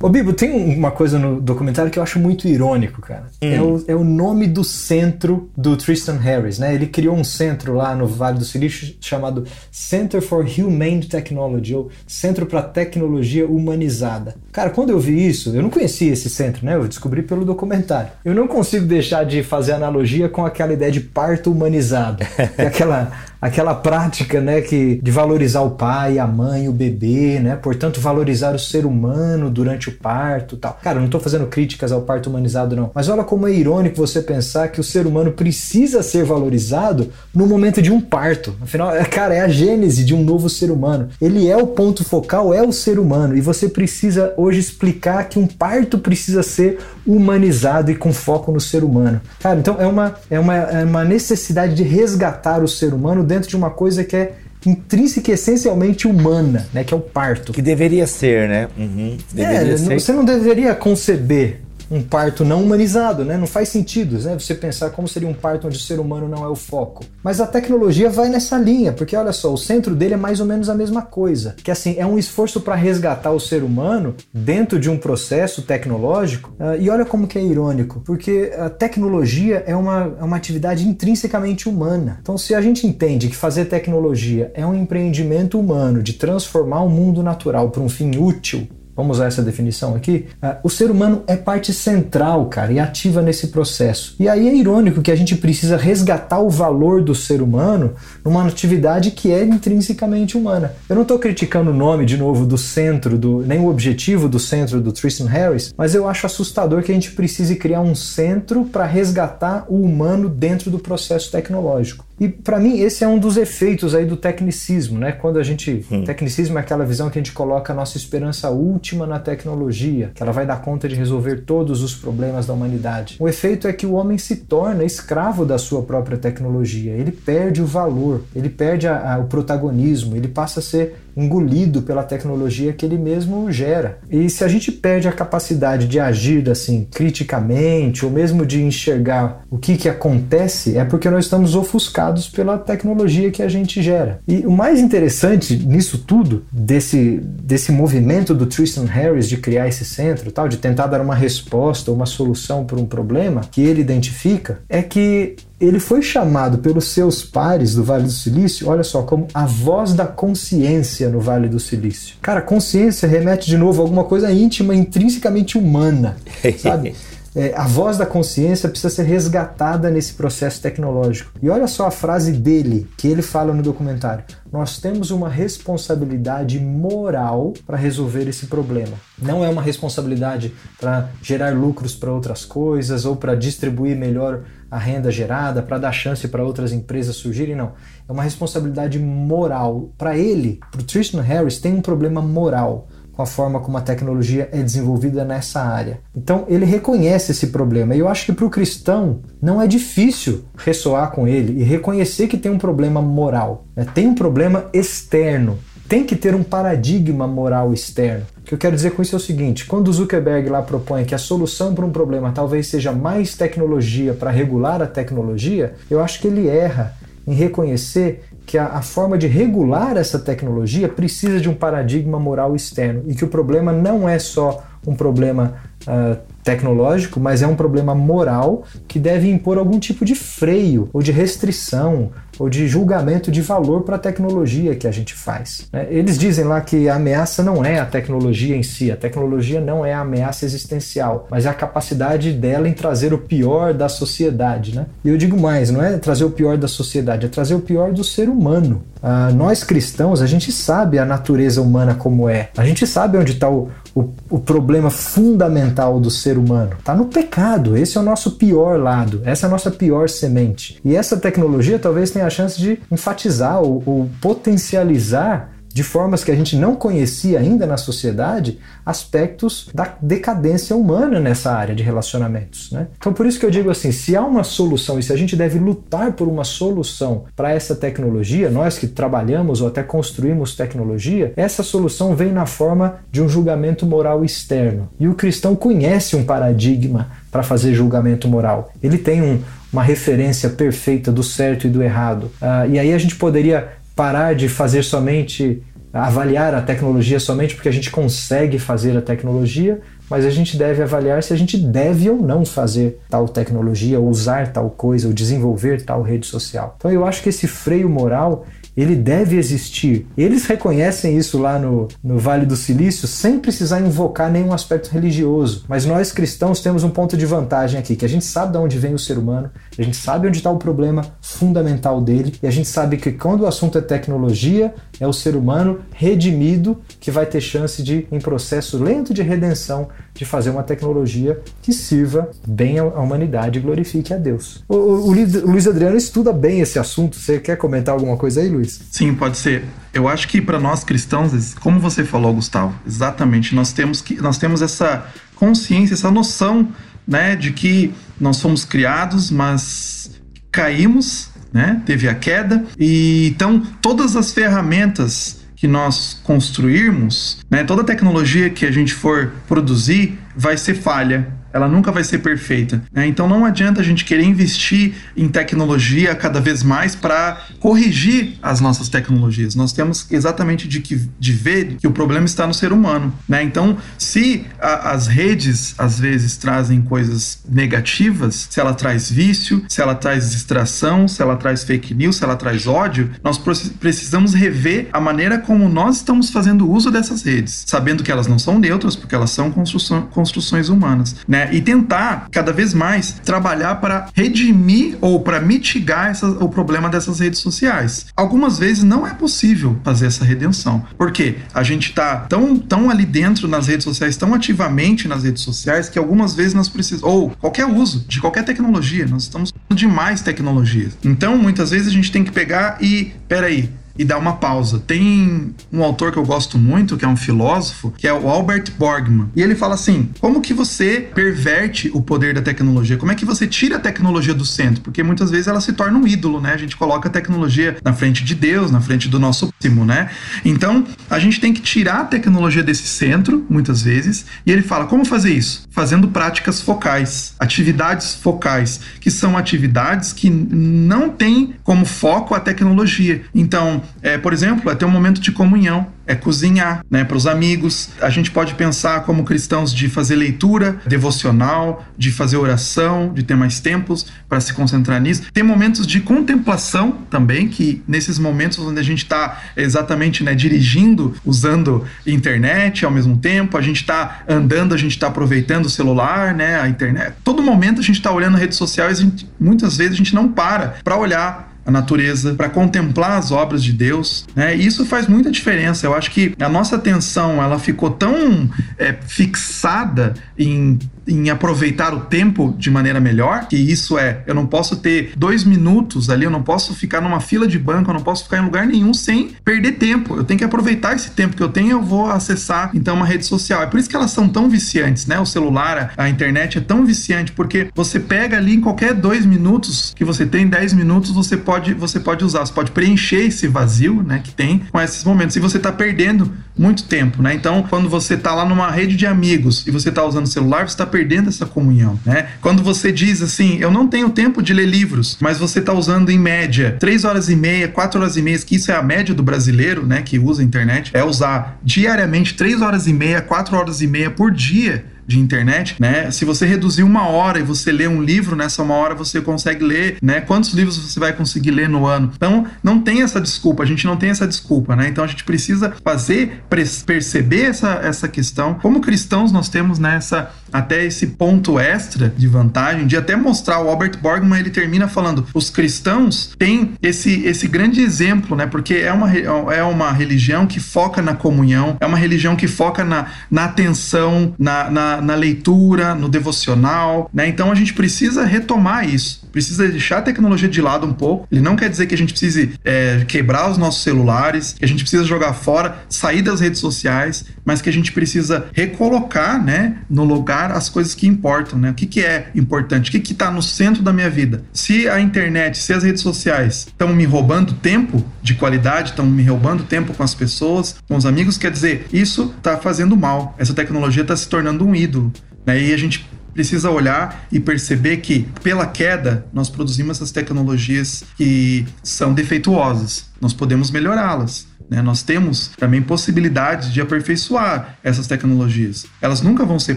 Ô Bibo, tem uma coisa no documentário que eu acho muito irônico, cara. Hum. É, o, é, o, nome do centro do Tristan Harris, né? Ele criou um centro lá no Vale do Silício chamado Center for Humane Technology, ou Centro para Tecnologia Humanizada. Cara, quando eu vi isso, eu não conhecia esse centro, né? Eu descobri pelo documentário. Eu não consigo deixar de fazer analogia com aquela ideia de parto humanizado. é aquela aquela prática, né, que de valorizar o pai, a mãe, o bebê, né? Portanto, valorizar o ser humano durante o parto, tal. Cara, não estou fazendo críticas ao parto humanizado não, mas olha como é irônico você pensar que o ser humano precisa ser valorizado no momento de um parto. Afinal, é, cara, é a gênese de um novo ser humano. Ele é o ponto focal, é o ser humano e você precisa hoje explicar que um parto precisa ser humanizado e com foco no ser humano. Cara, então é uma é uma, é uma necessidade de resgatar o ser humano dentro de uma coisa que é intrínseca e essencialmente humana, né, que é o parto. Que deveria ser, né? Uhum, deveria é, ser. Você não deveria conceber um parto não humanizado, né? Não faz sentido, né? Você pensar como seria um parto onde o ser humano não é o foco. Mas a tecnologia vai nessa linha, porque olha só, o centro dele é mais ou menos a mesma coisa, que assim é um esforço para resgatar o ser humano dentro de um processo tecnológico. Uh, e olha como que é irônico, porque a tecnologia é uma, é uma atividade intrinsecamente humana. Então, se a gente entende que fazer tecnologia é um empreendimento humano de transformar o mundo natural para um fim útil, vamos usar essa definição aqui, uh, o ser humano é parte central, cara, e ativa nesse processo. E aí é irônico que a gente precisa resgatar o valor do ser humano numa atividade que é intrinsecamente humana. Eu não estou criticando o nome, de novo, do centro, do, nem o objetivo do centro do Tristan Harris, mas eu acho assustador que a gente precise criar um centro para resgatar o humano dentro do processo tecnológico. E para mim esse é um dos efeitos aí do tecnicismo, né? Quando a gente, hum. tecnicismo é aquela visão que a gente coloca a nossa esperança última na tecnologia, que ela vai dar conta de resolver todos os problemas da humanidade. O efeito é que o homem se torna escravo da sua própria tecnologia. Ele perde o valor, ele perde a, a, o protagonismo, ele passa a ser engolido pela tecnologia que ele mesmo gera. E se a gente perde a capacidade de agir assim criticamente ou mesmo de enxergar o que, que acontece, é porque nós estamos ofuscados pela tecnologia que a gente gera. E o mais interessante nisso tudo, desse, desse movimento do Tristan Harris de criar esse centro, tal, de tentar dar uma resposta, uma solução para um problema que ele identifica, é que ele foi chamado pelos seus pares do Vale do Silício, olha só, como a voz da consciência no Vale do Silício. Cara, consciência remete de novo a alguma coisa íntima, intrinsecamente humana, sabe? É, a voz da consciência precisa ser resgatada nesse processo tecnológico. E olha só a frase dele, que ele fala no documentário: Nós temos uma responsabilidade moral para resolver esse problema. Não é uma responsabilidade para gerar lucros para outras coisas ou para distribuir melhor a renda gerada, para dar chance para outras empresas surgirem, não. É uma responsabilidade moral. Para ele, para o Tristan Harris, tem um problema moral com a forma como a tecnologia é desenvolvida nessa área. Então ele reconhece esse problema. E eu acho que para o cristão não é difícil ressoar com ele e reconhecer que tem um problema moral. Né? Tem um problema externo. Tem que ter um paradigma moral externo. O que eu quero dizer com isso é o seguinte: quando Zuckerberg lá propõe que a solução para um problema talvez seja mais tecnologia para regular a tecnologia, eu acho que ele erra em reconhecer que a, a, forma de regular essa tecnologia precisa de um paradigma moral externo e que o problema não é só um problema uh, tecnológico, mas é um problema moral que deve impor algum tipo de freio ou de restrição ou de julgamento de valor para a tecnologia que a gente faz. Né? Eles dizem lá que a ameaça não é a tecnologia em si, a tecnologia não é a ameaça existencial, mas é a capacidade dela em trazer o pior da sociedade. Né? E eu digo mais, não é trazer o pior da sociedade, é trazer o pior do ser humano. Ah, nós cristãos, a gente sabe a natureza humana como é, a gente sabe onde está o, o, o, problema fundamental do ser humano. Está no pecado. Esse é o nosso pior lado. Essa é a nossa pior semente. E essa tecnologia talvez tenha a chance de enfatizar ou, ou potencializar de formas que a gente não conhecia ainda na sociedade, aspectos da decadência humana nessa área de relacionamentos. Né? Então, por isso que eu digo assim: se há uma solução e se a gente deve lutar por uma solução para essa tecnologia, nós que trabalhamos ou até construímos tecnologia, essa solução vem na forma de um julgamento moral externo. E o cristão conhece um paradigma para fazer julgamento moral. Ele tem um, uma referência perfeita do certo e do errado. Uh, e aí a gente poderia parar de fazer somente avaliar a tecnologia somente porque a gente consegue fazer a tecnologia, mas a gente deve avaliar se a gente deve ou não fazer tal tecnologia, ou usar tal coisa, ou desenvolver tal rede social. Então eu acho que esse freio moral ele deve existir. Eles reconhecem isso lá no, no Vale do Silício sem precisar invocar nenhum aspecto religioso. Mas nós cristãos temos um ponto de vantagem aqui, que a gente sabe de onde vem o ser humano, a gente sabe onde está o problema fundamental dele, e a gente sabe que quando o assunto é tecnologia, é o ser humano redimido que vai ter chance de, em processo lento de redenção, de fazer uma tecnologia que sirva bem à humanidade e glorifique a Deus. O, o, o Luiz Adriano estuda bem esse assunto. Você quer comentar alguma coisa aí, Luiz? Sim, pode ser. Eu acho que para nós cristãos, como você falou, Gustavo, exatamente, nós temos que nós temos essa consciência, essa noção, né, de que nós fomos criados, mas caímos, né? Teve a queda e então todas as ferramentas que nós construirmos, né, toda tecnologia que a gente for produzir vai ser falha, ela nunca vai ser perfeita. Né? Então não adianta a gente querer investir em tecnologia cada vez mais para corrigir as nossas tecnologias. Nós temos exatamente de, que, de ver que o problema está no ser humano. Né? Então, se a, as redes às vezes trazem coisas negativas, se ela traz vício, se ela traz distração, se ela traz fake news, se ela traz ódio, nós precisamos rever a maneira como nós estamos fazendo uso dessas redes, sabendo que elas não são neutras, porque elas são construção, construções humanas. Né? E tentar cada vez mais trabalhar para redimir ou para mitigar essa, o problema dessas redes sociais. Algumas vezes não é possível fazer essa redenção, porque a gente está tão, tão ali dentro nas redes sociais, tão ativamente nas redes sociais, que algumas vezes nós precisamos, ou qualquer uso de qualquer tecnologia, nós estamos de mais tecnologias. Então, muitas vezes a gente tem que pegar e, peraí, e dar uma pausa. Tem um autor que eu gosto muito, que é um filósofo, que é o Albert Borgman. E ele fala assim: como que você perverte o poder da tecnologia? Como é que você tira a tecnologia do centro? Porque muitas vezes ela se torna um ídolo, né? A gente coloca a tecnologia na frente de Deus, na frente do nosso próximo, né? Então, a gente tem que tirar a tecnologia desse centro, muitas vezes, e ele fala: como fazer isso? Fazendo práticas focais, atividades focais, que são atividades que não têm como foco a tecnologia. Então, é, por exemplo, é ter um momento de comunhão, é cozinhar, né, para os amigos. A gente pode pensar como cristãos de fazer leitura devocional, de fazer oração, de ter mais tempos para se concentrar nisso. Tem momentos de contemplação também, que nesses momentos onde a gente está exatamente né, dirigindo, usando internet ao mesmo tempo, a gente está andando, a gente está aproveitando o celular, né, a internet. Todo momento a gente está olhando redes sociais e muitas vezes a gente não para para olhar a natureza, para contemplar as obras de Deus, né? E isso faz muita diferença. Eu acho que a nossa atenção ela ficou tão é, fixada em em aproveitar o tempo de maneira melhor, que isso é, eu não posso ter dois minutos ali, eu não posso ficar numa fila de banco, eu não posso ficar em lugar nenhum sem perder tempo. Eu tenho que aproveitar esse tempo que eu tenho, eu vou acessar então uma rede social. É por isso que elas são tão viciantes, né? O celular, a internet é tão viciante, porque você pega ali em qualquer dois minutos que você tem, dez minutos, você pode, você pode usar, você pode preencher esse vazio, né, que tem com esses momentos. E você está perdendo muito tempo, né? Então, quando você está lá numa rede de amigos e você está usando o celular, você está perdendo essa comunhão, né? Quando você diz assim, eu não tenho tempo de ler livros, mas você está usando em média três horas e meia, quatro horas e meia, que isso é a média do brasileiro, né, que usa a internet, é usar diariamente três horas e meia, quatro horas e meia por dia de internet, né? Se você reduzir uma hora e você ler um livro nessa uma hora, você consegue ler, né? Quantos livros você vai conseguir ler no ano? Então, não tem essa desculpa, a gente não tem essa desculpa, né? Então, a gente precisa fazer, perceber essa, essa questão. Como cristãos, nós temos nessa até esse ponto extra de vantagem de até mostrar o Albert Borgman ele termina falando os cristãos têm esse esse grande exemplo né porque é uma é uma religião que foca na comunhão é uma religião que foca na, na atenção na, na na, leitura, no devocional, né? Então a gente precisa retomar isso. Precisa deixar a tecnologia de lado um pouco. Ele não quer dizer que a gente precise é, quebrar os nossos celulares, que a gente precisa jogar fora, sair das redes sociais, mas que a gente precisa recolocar, né, no lugar as coisas que importam, né? O que, que é importante? O que está no centro da minha vida? Se a internet, se as redes sociais estão me roubando tempo de qualidade, estão me roubando tempo com as pessoas, com os amigos, quer dizer, isso está fazendo mal. Essa tecnologia está se tornando um ídolo. Né? E a gente precisa olhar e perceber que, pela queda, nós produzimos essas tecnologias que são defeituosas. Nós podemos melhorá-las. Né? Nós temos também possibilidades de aperfeiçoar essas tecnologias. Elas nunca vão ser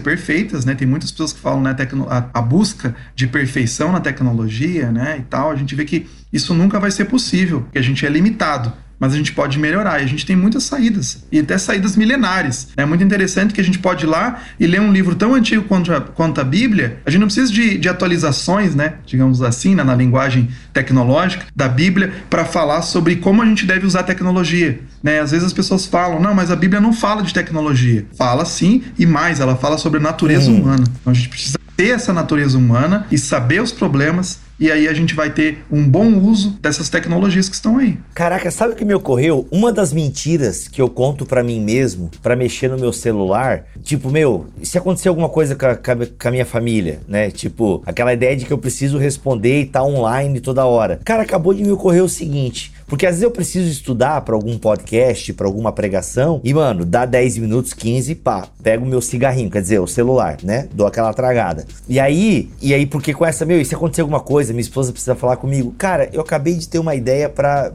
perfeitas, né? Tem muitas pessoas que falam né, a, a busca de perfeição na tecnologia, né? E tal. A gente vê que isso nunca vai ser possível, porque a gente é limitado mas a gente pode melhorar. E a gente tem muitas saídas, e até saídas milenares. É muito interessante que a gente pode ir lá e ler um livro tão antigo quanto a, quanto a Bíblia. A gente não precisa de, de atualizações, né, digamos assim, né, na linguagem tecnológica da Bíblia, para falar sobre como a gente deve usar a tecnologia. Né? Às vezes as pessoas falam, não, mas a Bíblia não fala de tecnologia. Fala sim, e mais, ela fala sobre a natureza hum. humana. Então a gente precisa ter essa natureza humana e saber os problemas e aí a gente vai ter um bom uso dessas tecnologias que estão aí. Caraca, sabe o que me ocorreu? Uma das mentiras que eu conto para mim mesmo, para mexer no meu celular, tipo, meu, se acontecer alguma coisa com a, com a, minha família, né? Tipo, aquela ideia de que eu preciso responder e tá online toda hora. Cara, acabou de me ocorrer o seguinte. Porque às vezes eu preciso estudar para algum podcast, para alguma pregação, e mano, dá 10 minutos, 15, pá, pego o meu cigarrinho, quer dizer, o celular, né? Dou aquela tragada. E aí, e aí, porque com essa, meu, e se acontecer alguma coisa, minha esposa precisa falar comigo, cara, eu acabei de ter uma ideia para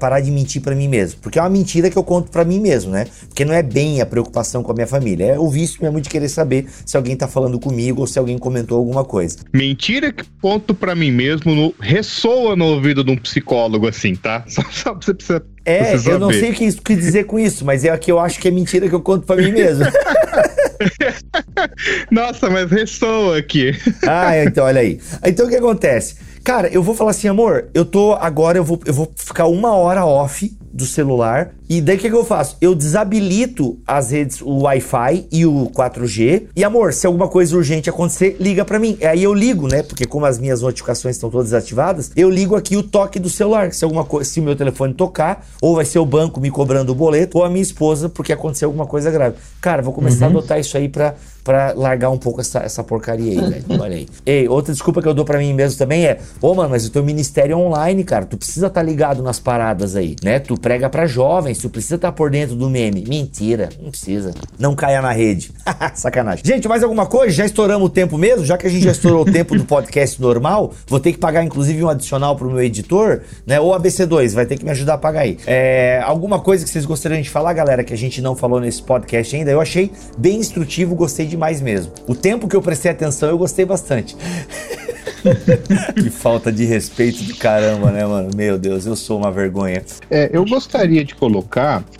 parar de mentir para mim mesmo. Porque é uma mentira que eu conto para mim mesmo, né? Porque não é bem a preocupação com a minha família, é o vício mesmo de querer saber se alguém tá falando comigo ou se alguém comentou alguma coisa. Mentira que conto para mim mesmo no, ressoa no ouvido de um psicólogo assim, tá? Só, só você precisa. É, eu não sei o que isso quer dizer com isso, mas é que eu acho que é mentira que eu conto pra mim mesmo. Nossa, mas ressoa aqui. Ah, então, olha aí. Então o que acontece? Cara, eu vou falar assim, amor, eu tô agora, eu vou, eu vou ficar uma hora off do celular E daí o que, que eu faço? Eu desabilito as redes, o Wi-Fi e o 4G. E amor, se alguma coisa urgente acontecer, liga para mim. Aí eu ligo, né? Porque como as minhas notificações estão todas ativadas, eu ligo aqui o toque do celular. Se alguma coisa, se o meu telefone tocar, ou vai ser o banco me cobrando o boleto, ou a minha esposa porque aconteceu alguma coisa grave. Cara, vou começar uhum. a adotar isso aí pra, pra largar um pouco essa, essa porcaria aí, velho. Olha aí. Ei, outra desculpa que eu dou pra mim mesmo também é: Ô, mano, mas o teu ministério é online, cara. Tu precisa estar tá ligado nas paradas aí, né? Tu prega pra jovens, tu precisa estar tá por dentro do meme. Mentira, não precisa. Não caia na rede. Sacanagem. Gente, mais alguma coisa? Já estouramos o tempo mesmo? Já que a gente já estourou o tempo do podcast normal, vou ter que pagar, inclusive, um adicional pro meu editor, né? Ou ABC2, vai ter que me ajudar a pagar aí. É, alguma coisa que vocês gostariam de falar, galera, que a gente não falou nesse podcast ainda? Eu achei bem instrutivo, gostei demais mesmo. O tempo que eu prestei atenção, eu gostei bastante. que falta de respeito do caramba, né, mano? Meu Deus, eu sou uma vergonha. É, eu gostaria de colocar,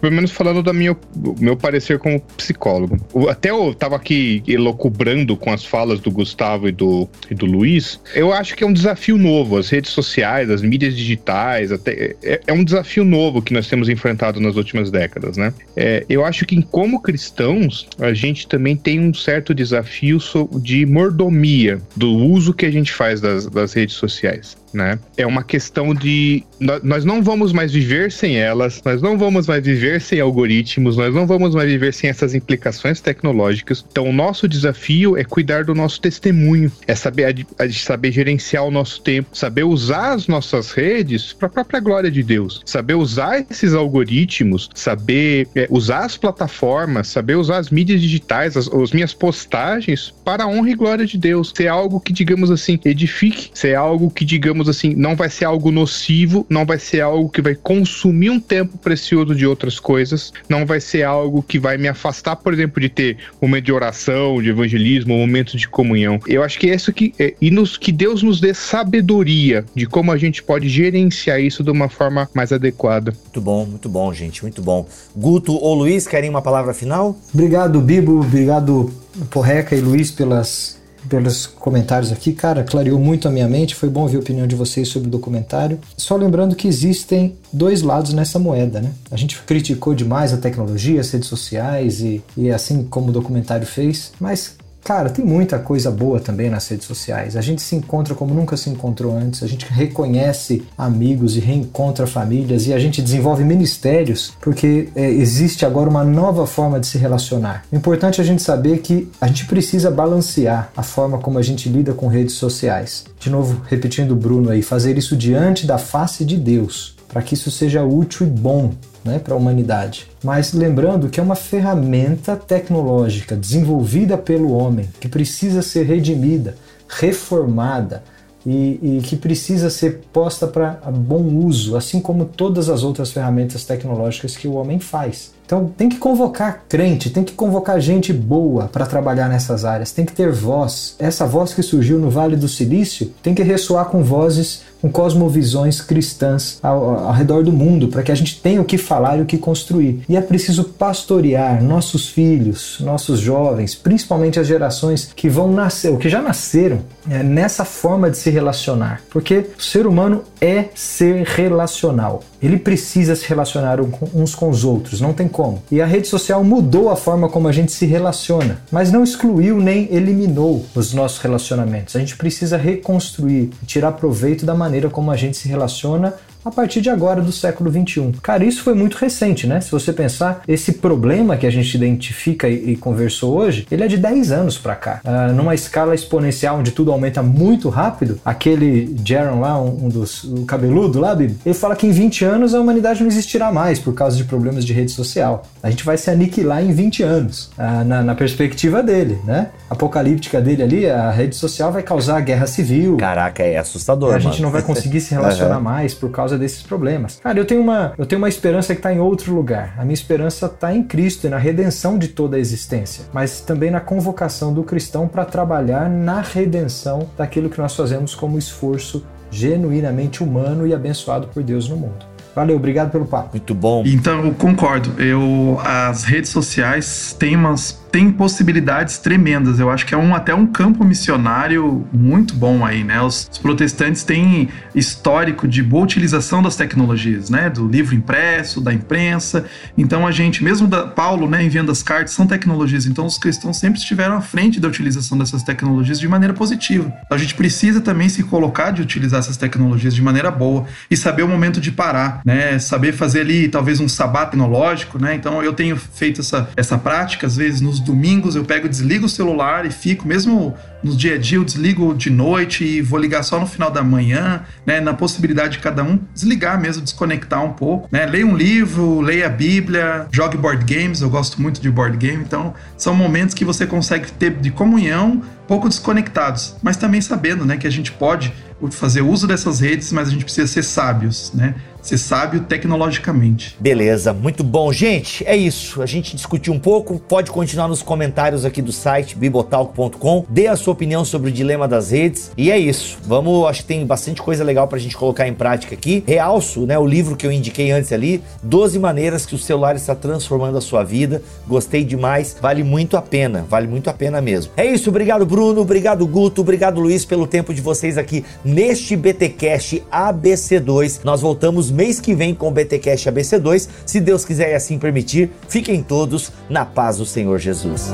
pelo menos falando do meu, meu parecer como psicólogo. Até eu tava aqui elocubrando com as falas do Gustavo e do, e do Luiz. Eu acho que é um desafio novo. As redes sociais, as mídias digitais, até, é, é um desafio novo que nós temos enfrentado nas últimas décadas, né? É, eu acho que, como cristãos, a gente também tem um certo desafio de mordomia do uso que a gente faz das, das redes sociais né? É uma questão de nós não vamos mais viver sem elas, nós não vamos mais viver sem algoritmos, nós não vamos mais viver sem essas implicações tecnológicas. Então, o nosso desafio é cuidar do nosso testemunho, é saber a, saber gerenciar o nosso tempo, saber usar as nossas redes para a própria glória de Deus, saber usar esses algoritmos, saber é, usar as plataformas, saber usar as mídias digitais, as, as minhas postagens para a honra e glória de Deus. Ser algo que digamos assim edifique, ser algo que digamos digamos assim, não vai ser algo nocivo, não vai ser algo que vai consumir um tempo precioso de outras coisas, não vai ser algo que vai me afastar, por exemplo, de ter um momento de oração, de evangelismo, um momento de comunhão. Eu acho que é isso que é, e nos que Deus nos dê sabedoria de como a gente pode gerenciar isso de uma forma mais adequada. Muito bom, muito bom, gente, muito bom. Guto ou Luiz, querem uma palavra final? Obrigado, Bibo, obrigado Porreca e Luiz pelas pelos comentários aqui. Cara, clareou muito a minha mente. Foi bom ouvir a opinião de vocês sobre o documentário. Só lembrando que existem dois lados nessa moeda, né? A gente criticou demais a tecnologia, as redes sociais e, e assim como o documentário fez, mas Cara, tem muita coisa boa também nas redes sociais. A gente se encontra como nunca se encontrou antes, a gente reconhece amigos e reencontra famílias e a gente desenvolve ministérios porque é, existe agora uma nova forma de se relacionar. O importante é a gente saber que a gente precisa balancear a forma como a gente lida com redes sociais. De novo, repetindo o Bruno aí, fazer isso diante da face de Deus, para que isso seja útil e bom né, para a humanidade. Mas lembrando que é uma ferramenta tecnológica desenvolvida pelo homem que precisa ser redimida, reformada e, e que precisa ser posta para bom uso, assim como todas as outras ferramentas tecnológicas que o homem faz. Então tem que convocar crente, tem que convocar gente boa para trabalhar nessas áreas, tem que ter voz. Essa voz que surgiu no Vale do Silício tem que ressoar com vozes com cosmovisões cristãs ao, ao redor do mundo, para que a gente tenha o que falar e o que construir. E é preciso pastorear nossos filhos, nossos jovens, principalmente as gerações que vão nascer, ou que já nasceram, é, nessa forma de se relacionar. Porque o ser humano é ser relacional. Ele precisa se relacionar uns com os outros, não tem como. E a rede social mudou a forma como a gente se relaciona, mas não excluiu nem eliminou os nossos relacionamentos. A gente precisa reconstruir, tirar proveito da maneira como a gente se relaciona a partir de agora do século 21. Cara, isso foi muito recente, né? Se você pensar, esse problema que a gente identifica e, e conversou hoje, ele é de 10 anos para cá. Uh, numa escala exponencial onde tudo aumenta muito rápido, aquele Jaron lá, um, um dos um cabeludo lá, Bibi, ele fala que em 20 anos a humanidade não existirá mais por causa de problemas de rede social. A gente vai se aniquilar em 20 anos, uh, na, na perspectiva dele, né? Apocalíptica dele ali, a rede social vai causar guerra civil. Caraca, é assustador. A gente não vai conseguir se relacionar uhum. mais por causa causa desses problemas. Cara, eu tenho uma, eu tenho uma esperança que está em outro lugar. A minha esperança está em Cristo e na redenção de toda a existência, mas também na convocação do cristão para trabalhar na redenção daquilo que nós fazemos como esforço genuinamente humano e abençoado por Deus no mundo. Valeu, obrigado pelo papo. Muito bom. Então, eu concordo. Eu, as redes sociais têm umas tem possibilidades tremendas. Eu acho que é um, até um campo missionário muito bom aí, né? Os, os, protestantes têm histórico de boa utilização das tecnologias, né? Do livro impresso, da imprensa. Então a gente, mesmo da, Paulo, né, enviando as cartas, são tecnologias. Então os cristãos sempre estiveram à frente da utilização dessas tecnologias de maneira positiva. A gente precisa também se colocar de utilizar essas tecnologias de maneira boa e saber o momento de parar, né? Saber fazer ali talvez um sabá tecnológico, né? Então eu tenho feito essa, essa prática, às vezes nos domingos eu pego, desligo o celular e fico, mesmo no dia a dia eu desligo de noite e vou ligar só no final da manhã, né? Na possibilidade de cada um desligar mesmo, desconectar um pouco, né? Leia um livro, leia a Bíblia, jogue board games, eu gosto muito de board game, então são momentos que você consegue ter de comunhão, pouco desconectados, mas também sabendo, né, que a gente pode fazer uso dessas redes, mas a gente precisa ser sábios, né? Ser sábio tecnologicamente. Beleza, muito bom. Gente, é isso. A gente discutiu um pouco. Pode continuar nos comentários aqui do site bibotalk.com. Dê a sua opinião sobre o dilema das redes. E é isso. Vamos, acho que tem bastante coisa legal pra gente colocar em prática aqui. Realço, né, o livro que eu indiquei antes ali, 12 maneiras que o celular está transformando a sua vida. Gostei demais. Vale muito a pena. Vale muito a pena mesmo. É isso. Obrigado, Bruno. Obrigado, Guto. Obrigado, Luiz, pelo tempo de vocês aqui neste BTcast ABC2. Nós voltamos mês que vem com o BTcast ABC2, se Deus quiser e assim permitir. Fiquem todos na paz do Senhor Jesus.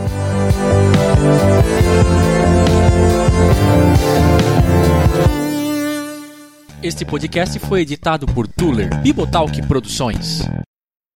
Este podcast foi editado por Tuller Bibotalk Produções.